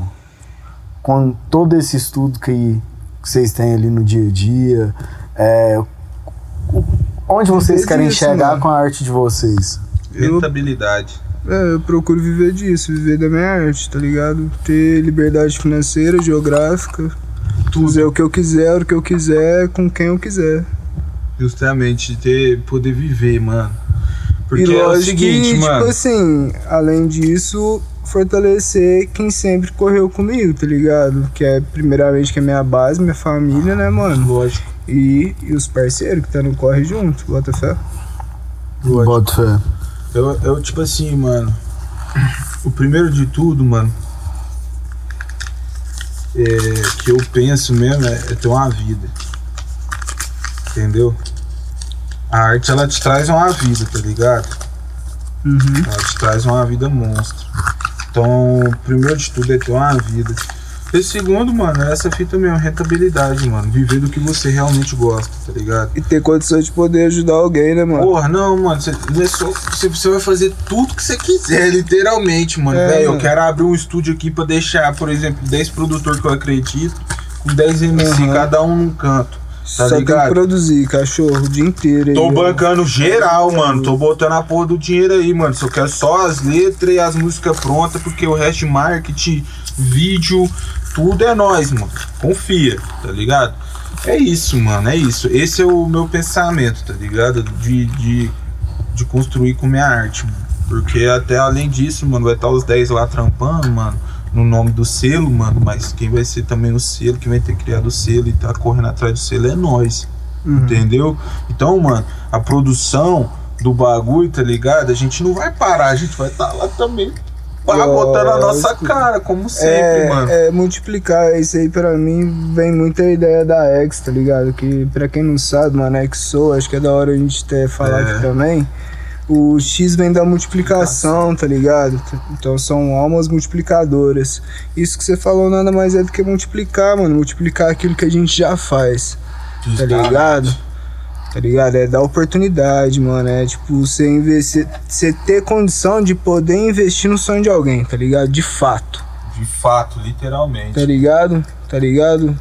com todo esse estudo que, vocês têm ali no dia a dia? É, onde vocês querem chegar mano. com a arte de vocês? Rentabilidade. É, eu procuro viver disso, viver da minha arte, tá ligado? Ter liberdade financeira, geográfica, fazer o que eu quiser, o que eu quiser, com quem eu quiser. Justamente, ter, poder viver, mano. Porque e é o seguinte, que, mano. tipo assim, além disso, fortalecer quem sempre correu comigo, tá ligado? Que é primeiramente que é minha base, minha família, né, mano? Lógico, E, e os parceiros que tá no corre junto, bota fé. lógico. Boto fé. Eu, eu, tipo assim, mano. O primeiro de tudo, mano. É, que eu penso mesmo é, é ter uma vida. Entendeu? A arte ela te traz uma vida, tá ligado? Uhum. Ela te traz uma vida monstro. Então, o primeiro de tudo é ter uma vida. E segundo, mano, essa fita mesmo, rentabilidade, mano. Viver do que você realmente gosta, tá ligado? E ter condições de poder ajudar alguém, né, mano? Porra, não, mano, você, é só- você, vai fazer tudo que você quiser, literalmente, mano. É, eu mano. quero abrir um estúdio aqui pra deixar, por exemplo, 10 produtores que eu acredito, com 10 MC, Aham. cada um num canto. Tá Só tem que ligado? produzir, cachorro, o dia inteiro aí. Tô ó. bancando geral, mano. Tô botando a porra do dinheiro aí, mano. Só quero só as letras e as músicas prontas, porque o resto de marketing, vídeo, tudo é nós, mano. Confia, tá ligado? É isso, mano. É isso. Esse é o meu pensamento, tá ligado? De, de, de construir com minha arte, mano. Porque até além disso, mano, vai estar os 10 lá trampando, mano. No nome do selo, mano. Mas quem vai ser também o selo, quem vai ter criado o selo e tá correndo atrás do selo é nós. Uhum. Entendeu? Então, mano, a produção do bagulho, tá ligado? A gente não vai parar, a gente vai estar lá também. Pá, botando a nossa cara, como sempre, é, mano. é multiplicar, isso aí pra mim vem muita ideia da X, tá ligado? Que pra quem não sabe, mano, Exo, acho que é da hora a gente ter falar É. aqui também. O X vem da multiplicação, tá ligado? Então são almas multiplicadoras. Isso que você falou nada mais é do que multiplicar, mano. Multiplicar aquilo que a gente já faz, tá ligado? Tá ligado? É dar oportunidade, mano. É tipo, você investir. Você ter condição de poder investir no sonho de alguém, tá ligado? De fato. De fato, literalmente. Tá ligado? Tá ligado?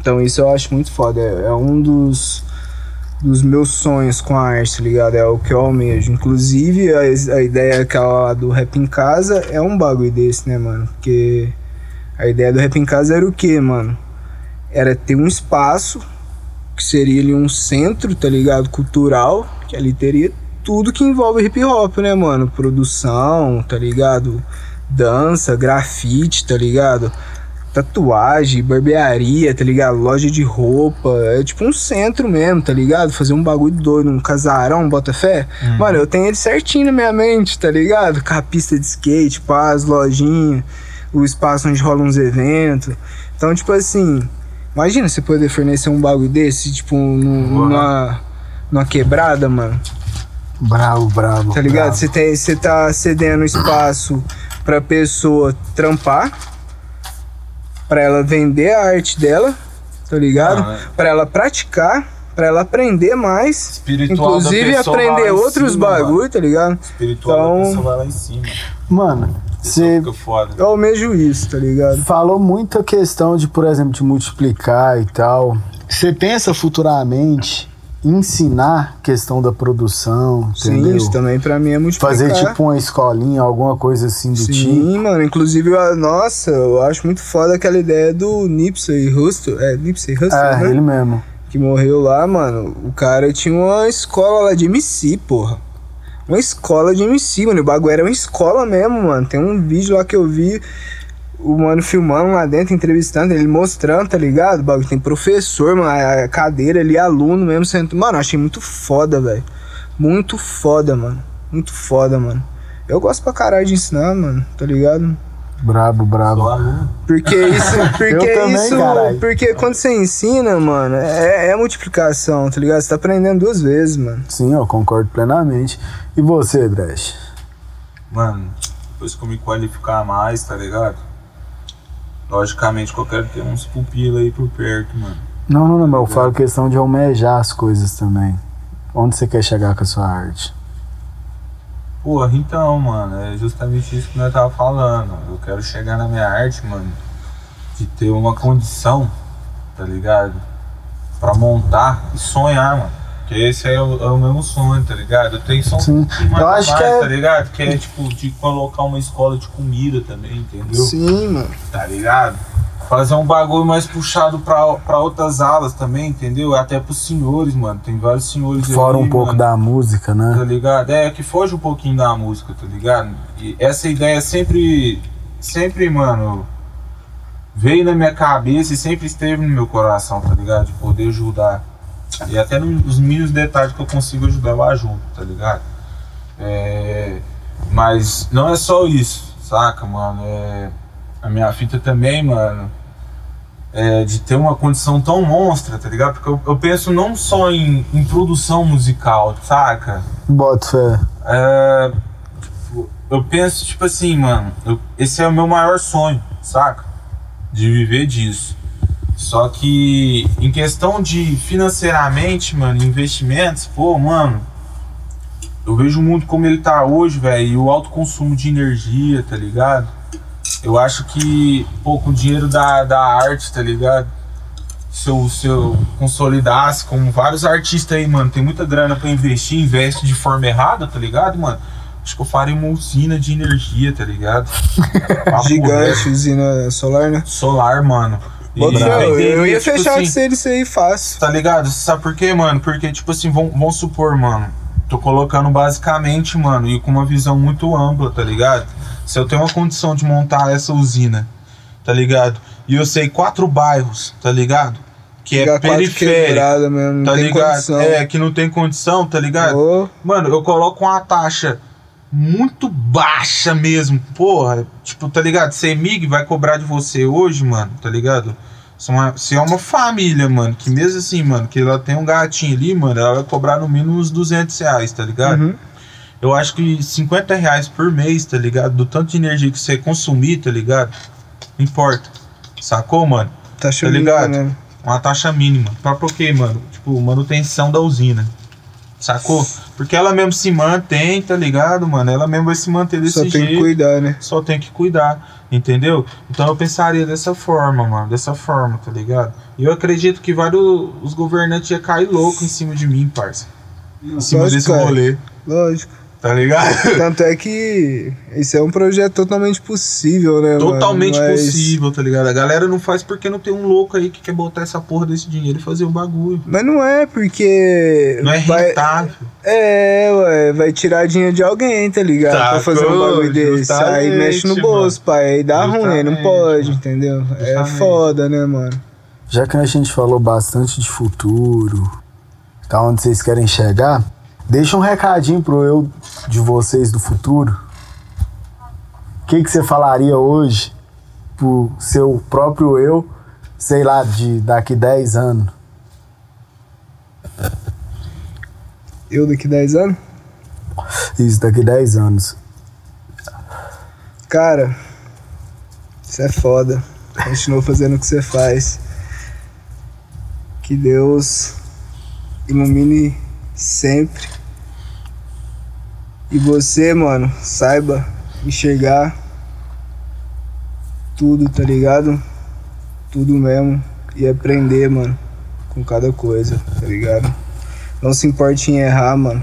Então isso eu acho muito foda. É, é um dos, dos meus sonhos com a arte, tá ligado? É o que eu almejo. Inclusive, a, a ideia aquela do rap em casa é um bagulho desse, né, mano? Porque a ideia do rap em casa era o quê, mano? Era ter um espaço, que seria ali um centro, tá ligado? Cultural, que ali teria tudo que envolve hip hop, né, mano? Produção, tá ligado? Dança, grafite, tá ligado? Tatuagem, barbearia, tá ligado? Loja de roupa. É tipo um centro mesmo, tá ligado? Fazer um bagulho doido, um casarão, bota fé. Mano, eu tenho ele certinho na minha mente, tá ligado? Com a pista de skate, pá, as lojinhas, o espaço onde rolam uns eventos. Então, tipo assim, imagina você poder fornecer um bagulho desse, tipo, num- numa, numa quebrada, mano. Bravo, bravo. Tá ligado? Você tem- você tá cedendo espaço pra pessoa trampar, pra ela vender a arte dela, tá ligado? Ah, é. Pra ela praticar, pra ela aprender mais, Espiritual da inclusive aprender outros cima, bagulho, mano. tá ligado? Espiritual Então- da pessoa vai lá em cima. Mano, você foda. Eu almejo isso, tá ligado? falou muita questão de, por exemplo, de multiplicar e tal. Você pensa futuramente ensinar questão da produção, Sim, entendeu? isso também pra mim é multiplicar. Fazer tipo uma escolinha, alguma coisa assim do tipo. Sim, mano. Inclusive, eu- nossa, eu acho muito foda aquela ideia do Nipsey Hussle. É, Nipsey Hussle, É, né? ele mesmo. que morreu lá, mano, o cara tinha uma escola lá de MC, porra. Uma escola de MC, mano. O bagulho era uma escola mesmo, mano. Tem um vídeo lá que eu vi o mano filmando lá dentro, entrevistando, ele mostrando, tá ligado? O bagulho tem professor, mano, a cadeira ali, aluno mesmo. Sento... Mano, achei muito foda, velho. Muito foda, mano. Muito foda, mano. Eu gosto pra caralho de ensinar, mano, tá ligado? Brabo, brabo. Porque isso, [LAUGHS] porque Eu também, isso, caralho. porque quando você ensina, mano, é, é multiplicação, tá ligado? Você tá aprendendo duas vezes, mano. Sim, eu concordo plenamente. E você, Dresh? Mano, depois que eu me qualificar mais, tá ligado? Logicamente que eu quero ter uns pupilos aí por perto, mano. Não, não, não, mas eu falo questão de almejar as coisas também. Onde você quer chegar com a sua arte? Porra, então, mano, é justamente isso que nós tava falando. Eu quero chegar na minha arte, mano, de ter uma condição, tá ligado? Pra montar e sonhar, mano. Porque esse é o, é o mesmo sonho, tá ligado? Eu tenho só um Sim. mais Eu a acho mais, que é- tá ligado? Que é tipo de colocar uma escola de comida também, entendeu? Sim, mano. tá ligado? Fazer um bagulho mais puxado pra, pra outras alas também, entendeu? Até pros senhores, mano. Tem vários senhores Fora aí, um pouco mano, da música, Tá né? ligado? É, que foge um pouquinho da música, tá ligado? E essa ideia sempre, sempre, mano, veio na minha cabeça e sempre esteve no meu coração, tá ligado? De poder ajudar. E até nos mínimos detalhes que eu consigo ajudar, eu ajudo, tá ligado? É, mas não é só isso, saca, mano? É, a minha fita também, mano, é de ter uma condição tão monstra, tá ligado? Porque eu, eu penso não só em, em produção musical, saca? Bota fé. É, tipo, eu penso, tipo assim, mano, eu- esse é o meu maior sonho, saca? De viver disso. Só que em questão de financeiramente, mano, investimentos, pô, mano, eu vejo o mundo como ele tá hoje, velho, e o alto consumo de energia, tá ligado? Eu acho que, pô, com o dinheiro da, da arte, tá ligado? Se eu, se eu consolidasse, como vários artistas aí, mano, tem muita grana pra investir, investe de forma errada, tá ligado, mano? Acho que eu faria uma usina de energia, tá ligado? [LAUGHS] Gigante, usina solar, né? Solar, mano. Bota eu, eu ia tipo fechar assim, de ser aí fácil. Tá ligado? Sabe por quê, mano? Porque, tipo assim, vamos, supor, mano. Tô colocando basicamente, mano, e com uma visão muito ampla, tá ligado? Se eu tenho uma condição de montar essa usina, tá ligado? E eu sei quatro bairros, tá ligado? Que é periférico, mesmo, tá ligado? condição. É, que não tem condição, tá ligado? Ô, Mano, eu coloco uma taxa muito baixa mesmo. Porra, tipo, tá ligado? CEMIG vai cobrar de você hoje, mano, tá ligado? Se é, uma, se é uma família, mano, que mesmo assim, mano, que ela tem um gatinho ali, mano, ela vai cobrar no mínimo uns 200 reais, tá ligado? uhum. Eu acho que 50 reais por mês, tá ligado? Do tanto de energia que você consumir, tá ligado? Não importa. Sacou, mano? Tá Tá ligado? Né? Uma taxa mínima. Pra por quê, mano? Tipo, manutenção da usina. Sacou? Porque ela mesmo se mantém, tá ligado, mano? Ela mesmo vai se manter desse Só tem que jeito. cuidar, né? Só tem que cuidar, entendeu? Então eu pensaria dessa forma, mano. Dessa forma, tá ligado? E eu acredito que vários os governantes iam cair louco em cima de mim, parça. Em cima Lógico, desse rolê. Lógico. Tá ligado? Tanto é que isso é um projeto totalmente possível, né? mano? Totalmente Mas- possível, tá ligado? A galera não faz porque não tem um louco aí que quer botar essa porra desse dinheiro e fazer o bagulho. Mas não é porque. Não é vai, rentável. É, ué, vai tirar dinheiro de alguém, tá ligado? Tá, pra fazer um bagulho desse. Aí justamente, mexe no bolso, pai. Aí dá ruim, não Justamente, pode, mano. entendeu? É Justamente. foda, né, mano? Já que a gente falou bastante de futuro, tá onde vocês querem chegar, deixa um recadinho pro eu de vocês do futuro. O que, que você falaria hoje pro seu próprio eu, sei lá, de daqui 10 anos? Eu daqui 10 anos? Isso, daqui 10 anos. Cara, isso é foda. Continua fazendo o que você faz. Que Deus ilumine sempre. E você, mano, saiba enxergar tudo, tá ligado? Tudo mesmo. E aprender, mano, com cada coisa, tá ligado? Não se importe em errar, mano.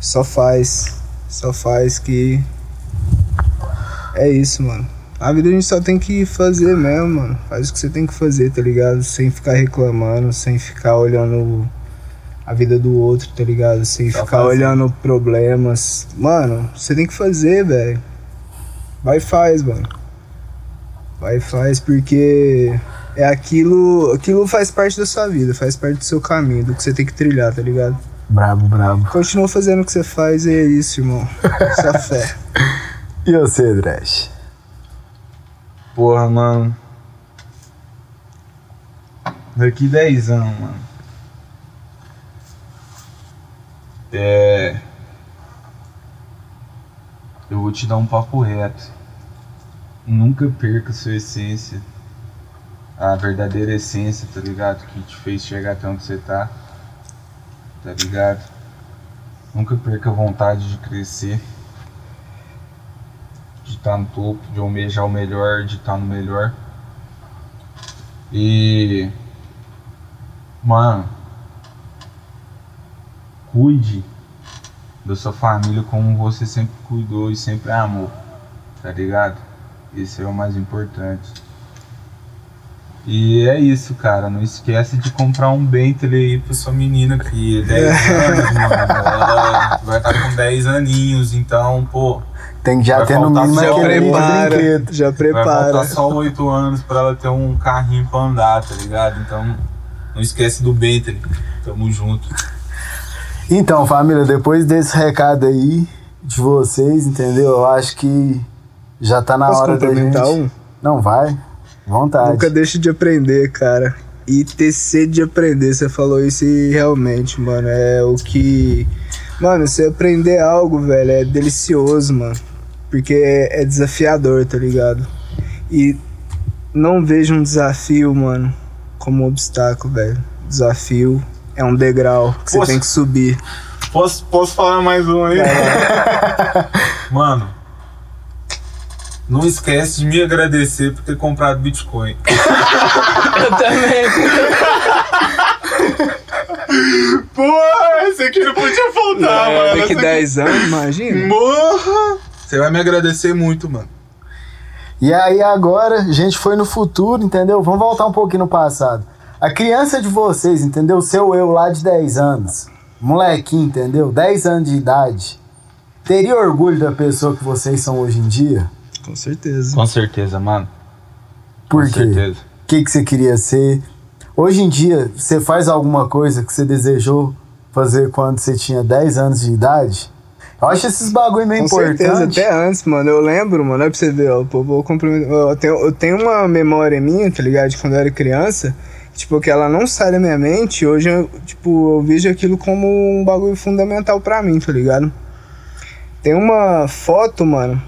Só faz. Só faz que é isso, mano. A vida a gente só tem que fazer mesmo, mano. Faz o que você tem que fazer, tá ligado? Sem ficar reclamando, sem ficar olhando a vida do outro, tá ligado? Sem Só ficar fazer. olhando problemas. Mano, você tem que fazer, velho. Vai e faz, mano. Vai e faz porque é aquilo, aquilo faz parte da sua vida, faz parte do seu caminho, do que você tem que trilhar, tá ligado? Brabo, brabo. Continua fazendo o que você faz e é isso, irmão. [LAUGHS] Só fé. E você, Dresh? Porra, mano. Daqui 10 anos, mano. É. Eu vou te dar um papo reto. Nunca perca sua essência. A verdadeira essência, tá ligado? Que te fez chegar até onde você tá. Tá ligado? Nunca perca a vontade de crescer. De estar no topo, de almejar o melhor, de estar no melhor. E. Mano. Cuide da sua família como você sempre cuidou e sempre amou. Tá ligado? Esse é o mais importante. E é isso, cara. Não esquece de comprar um Bentley aí pra sua menina que 10 anos, mano. Ela vai estar com 10 aninhos, então, pô. Tem que já Vai ter no mínimo aquele brinquedo. já Vai prepara. faltar só 8 anos pra ela ter um carrinho pra andar, tá ligado? Então, não esquece do Bentley. Tamo junto. Então, família, depois desse recado aí de vocês, entendeu? Eu acho que já tá na Posso hora da gente. um? Não vai? Vontade. Nunca deixe de aprender, cara. E ter sede de aprender, você falou isso e realmente, mano, é o que. Mano, você aprender algo, velho, é delicioso, mano. Porque é, desafiador, tá ligado? E não veja um desafio, mano, como um obstáculo, velho. Desafio é um degrau que você tem que subir. Posso, posso falar mais um aí? [LAUGHS] Mano, não esquece de me agradecer por ter comprado Bitcoin. [LAUGHS] Eu também. Pô, esse aqui não podia faltar, É, daqui 10 anos, imagina. Morra! Você vai me agradecer muito, mano. E aí agora, a gente foi no futuro, entendeu? Vamos voltar um pouquinho no passado. A criança de vocês, entendeu? Seu eu lá de 10 anos. Molequinho, entendeu? 10 anos de idade. Teria orgulho da pessoa que vocês são hoje em dia? Com certeza. Com certeza, mano. Por Com quê? certeza. O que, que você queria ser? Hoje em dia, você faz alguma coisa que você desejou fazer quando você tinha 10 anos de idade? Eu acho esses bagulho meio Com certeza, até antes, mano. Eu lembro, mano, é pra você ver, ó. Pô, vou. Eu tenho, eu tenho uma memória minha, tá ligado? De quando eu era criança. Tipo, que ela não sai da minha mente. Hoje, eu, tipo, eu vejo aquilo como um bagulho fundamental pra mim, tá ligado? Tem uma foto, mano,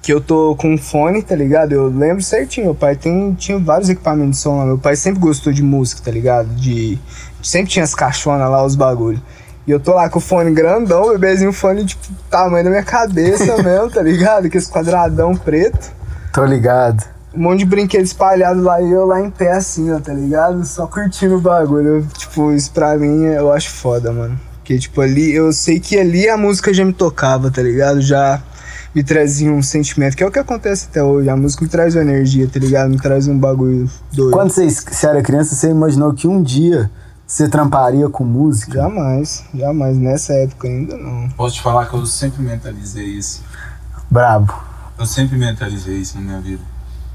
que eu tô com um fone, tá ligado? Eu lembro certinho. Meu pai tem, tinha vários equipamentos de som lá. Meu pai sempre gostou de música, tá ligado? De. Sempre tinha as caixonas lá, os bagulhos. E eu tô lá com o fone grandão, bebezinho, fone, tipo, tamanho da minha cabeça [LAUGHS] mesmo, tá ligado? Que esse quadradão preto. Tô ligado. Um monte de brinquedo espalhado lá e eu lá em pé assim, ó, tá ligado? Só curtindo o bagulho. Eu, tipo, isso pra mim eu acho foda, mano. Porque, tipo, ali, eu sei que ali a música já me tocava, tá ligado? Já me trazia um sentimento, que é o que acontece até hoje. A música me traz uma energia, tá ligado? Me traz um bagulho doido. Quando você, você era criança, você imaginou que um dia você tramparia com música? Jamais, jamais. Nessa época ainda não. Posso te falar que eu sempre mentalizei isso. Brabo. Eu sempre mentalizei isso na minha vida,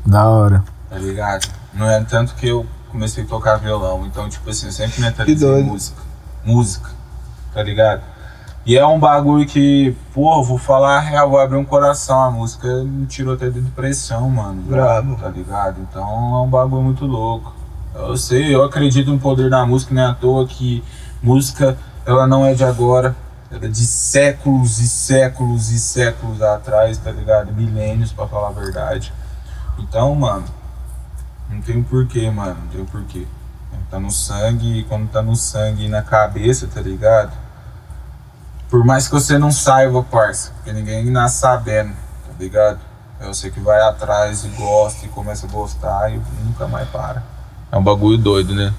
Da hora. tá ligado? Não é tanto que eu comecei a tocar violão. Então, tipo assim, eu sempre mentalizei música. Música, tá ligado? E é um bagulho que, pô, vou falar real, vou abrir um coração. A música me tirou até de depressão, mano. Brabo. Tá ligado? Então é um bagulho muito louco. Eu sei, eu acredito no poder da música, não é à toa que música, ela não é de agora. Ela é de séculos e séculos e séculos atrás, tá ligado? Milênios, pra falar a verdade. Então, mano, não tem um porquê, mano. Não tem um porquê. Tá no sangue, e quando tá no sangue e na cabeça, tá ligado? Por mais que você não saiba, parça, porque ninguém nasce sabendo, tá ligado? É você que vai atrás e gosta e começa a gostar e nunca mais para. É um bagulho doido, né?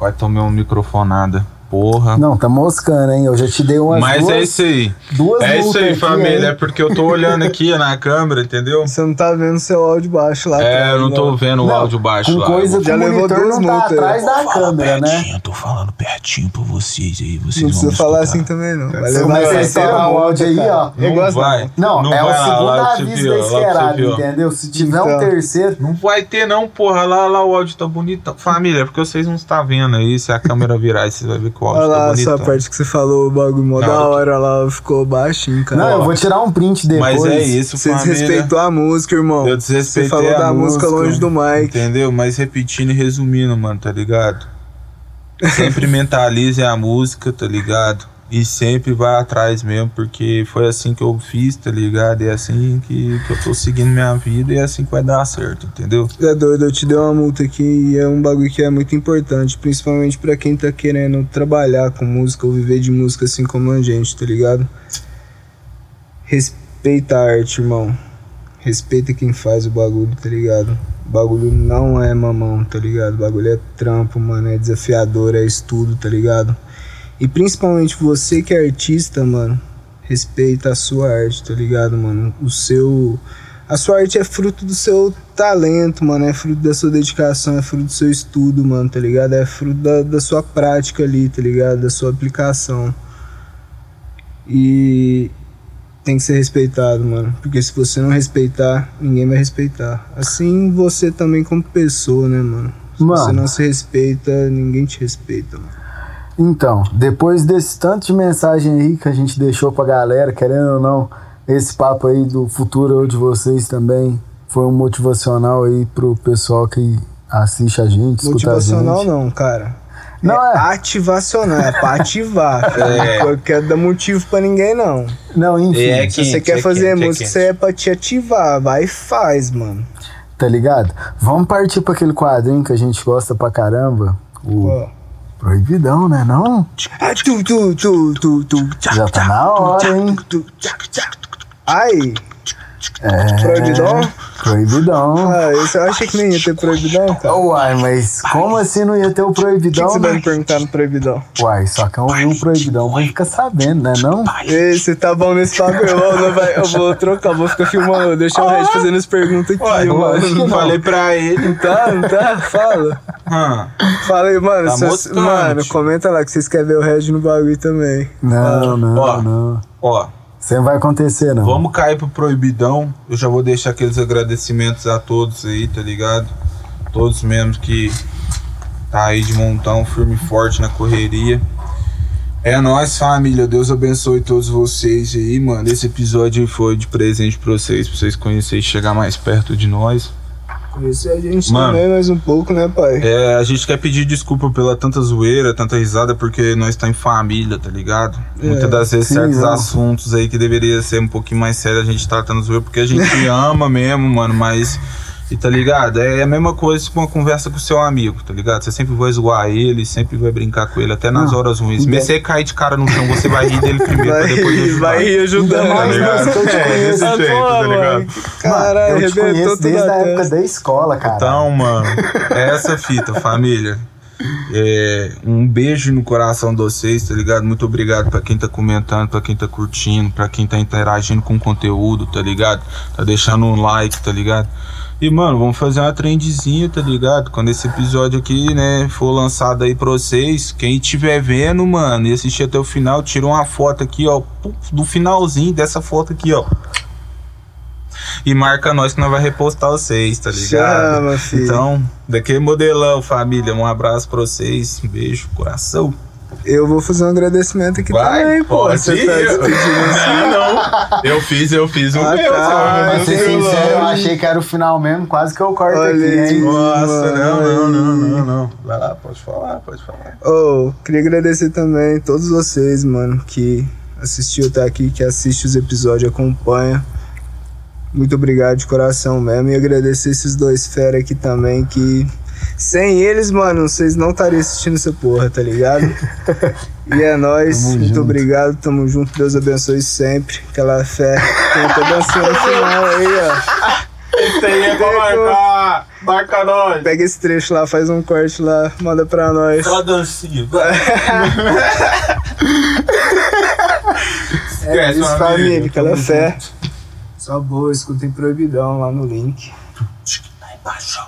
Vai tomar uma microfonada. Porra. Não, tá moscando, hein? Eu já te dei umas Mas duas, é isso aí. duas É isso aí, aqui, família. É hein? porque eu tô olhando aqui na câmera, entendeu? Você não tá vendo seu áudio baixo lá É, eu não tô não. vendo o Não, áudio baixo Com lá. coisa Já levou duas não tá atrás da câmera, né? pertinho, tô falando pertinho pra vocês aí. Vocês Não precisa falar assim também, não. Você levar o áudio aí, ó. Não vai. Não, é o segundo aviso da ó. entendeu? Se tiver um Então. terceiro. Não vai ter não, porra. Lá, lá o áudio tá bonitão. Família, é porque vocês não estão vendo aí. Se a câmera virar vocês vão ver que o áudio Olha tá lá, bonitão. essa parte que você falou, o bagulho mó da hora lá, ficou baixinho, cara. Não, eu vou tirar um print depois. Mas é isso, Você família. desrespeitou a música, irmão. Eu desrespeitei Você falou a da música música, longe do mic. Entendeu? Mas repetindo e resumindo, mano, tá ligado? Sempre [LAUGHS] mentalize a música, tá ligado? E sempre vai atrás mesmo, porque foi assim que eu fiz, tá ligado? É assim que, que eu tô seguindo minha vida e é assim que vai dar certo, entendeu? É doido, eu te dei uma multa aqui e é um bagulho que é muito importante, principalmente pra quem tá querendo trabalhar com música ou viver de música assim como a gente, tá ligado? Respeita a arte, irmão. Respeita quem faz o bagulho, tá ligado? O bagulho não é mamão, tá ligado? O bagulho é trampo, mano, é desafiador, é estudo, tá ligado? E principalmente você que é artista, mano, respeita a sua arte, tá ligado, mano? O seu. A sua arte é fruto do seu talento, mano. É fruto da sua dedicação, é fruto do seu estudo, mano, tá ligado? É fruto da, da sua prática ali, tá ligado? Da sua aplicação. E tem que ser respeitado, mano. Porque se você não respeitar, ninguém vai respeitar. Assim você também como pessoa, né, mano? Se Mano. você não se respeita, ninguém te respeita, mano. Então, depois desse tanto de mensagem aí que a gente deixou pra galera, querendo ou não, esse papo aí do futuro de vocês também foi um motivacional aí pro pessoal que assiste a gente, escuta a Motivacional gente. não, cara. Não é. ativacional, é pra [LAUGHS] ativar. É. Eu quero dar motivo pra ninguém, não. Não, enfim, É Se você Quente, quer é fazer quente, é música, quente. aí é pra te ativar. Vai e faz, mano. tá ligado? Vamos partir pra aquele quadrinho que a gente gosta pra caramba. O Ó. Proibidão, né não? Tchac, Já tá na hora, hein? Ai, É. Proibidão? Proibidão. ah, esse eu achei que nem ia ter proibidão, cara. O Uai, mas como assim não ia ter o que, que proibidão? você vai né? me perguntar no proibidão? Uai, só que é um, um proibidão vai ficar sabendo, né não? Ei, você tá bom nesse bagulho, eu, não vai, eu vou trocar, eu vou ficar filmando, deixar o Red fazendo as perguntas aqui, Ué, mano. eu falei pra ele. Não tá, não tá? Fala. Hã? Fala aí, mano. Tá mostrando, mano, comenta lá que vocês querem ver o Red no bagulho também. Não, não, Ó. não. Ó, Não vai acontecer, não. Vamos cair pro proibidão. Eu já vou deixar aqueles agradecimentos a todos aí, tá ligado? Todos mesmo que tá aí de montão, firme e forte na correria. É nóis, família. Deus abençoe todos vocês aí, mano. Esse episódio foi de presente pra vocês, pra vocês conhecerem e chegar mais perto de nós. Conhecer a gente Mano. também mais um pouco, né, pai? É, a gente quer pedir desculpa pela tanta zoeira, tanta risada, porque nós tá em família, tá ligado? É, Muitas das vezes sim, certos não. assuntos aí que deveria ser um pouquinho mais sério, a gente tá tratando zoeira, porque a gente [LAUGHS] ama mesmo, mano, mas. E tá ligado? É a mesma coisa com uma conversa com o seu amigo, tá ligado? Você sempre vai zoar ele, sempre vai brincar com ele, até nas Não. horas ruins. Mesmo você cair de cara no chão, você vai rir dele primeiro pra Vai, depois ajudar. vai ir ajudando, tá ligado? que eu te É, conheço. desse jeito, pô, tá ligado? Caralho, eu te conheço desde a época da escola, cara. Então, mano, é essa fita, família. É, um beijo no coração de vocês, tá ligado? Muito obrigado pra quem tá comentando, pra quem tá curtindo, pra quem tá interagindo com o conteúdo, tá ligado? Tá deixando um like, tá ligado? E, mano, vamos fazer uma trendzinha, tá ligado? Quando esse episódio aqui, né, for lançado aí pra vocês, quem estiver vendo, mano, e assistir até o final, tira uma foto aqui, ó, do finalzinho dessa foto aqui, ó. E marca nós que nós vai repostar vocês, tá ligado? Chama, filho. Então, daquele modelão, família, um abraço pra vocês, um beijo, coração. Eu vou fazer um agradecimento aqui Vai, também, pô. pode Você ir. tá despedindo [LAUGHS] assim. Ah, não. Eu fiz, eu fiz o Ah, meu. tá. Pra ser sincero, eu achei que era o final mesmo, quase que eu corto Olha aqui, hein? Nossa, não, não, não, não, não. Vai lá, pode falar, pode falar. Oh, queria agradecer também todos vocês, mano, que assistiu até aqui, que assiste os episódios, acompanha. Muito obrigado de coração mesmo. E agradecer esses dois fera aqui também, que sem eles, mano, vocês não estariam assistindo essa porra, tá ligado? E é nóis, Tamo muito junto. obrigado, tamo junto, Deus abençoe sempre. Aquela fé. Tem até dancinha no final aí, ó. Esse aí é pra marcar. Marca nós. Pega esse trecho lá, faz um corte lá, manda pra nós. Só dancinha. É Esquece, isso, família, amigo, aquela tamo fé. junto. Só boa, escutem proibidão lá no link. Lá embaixo.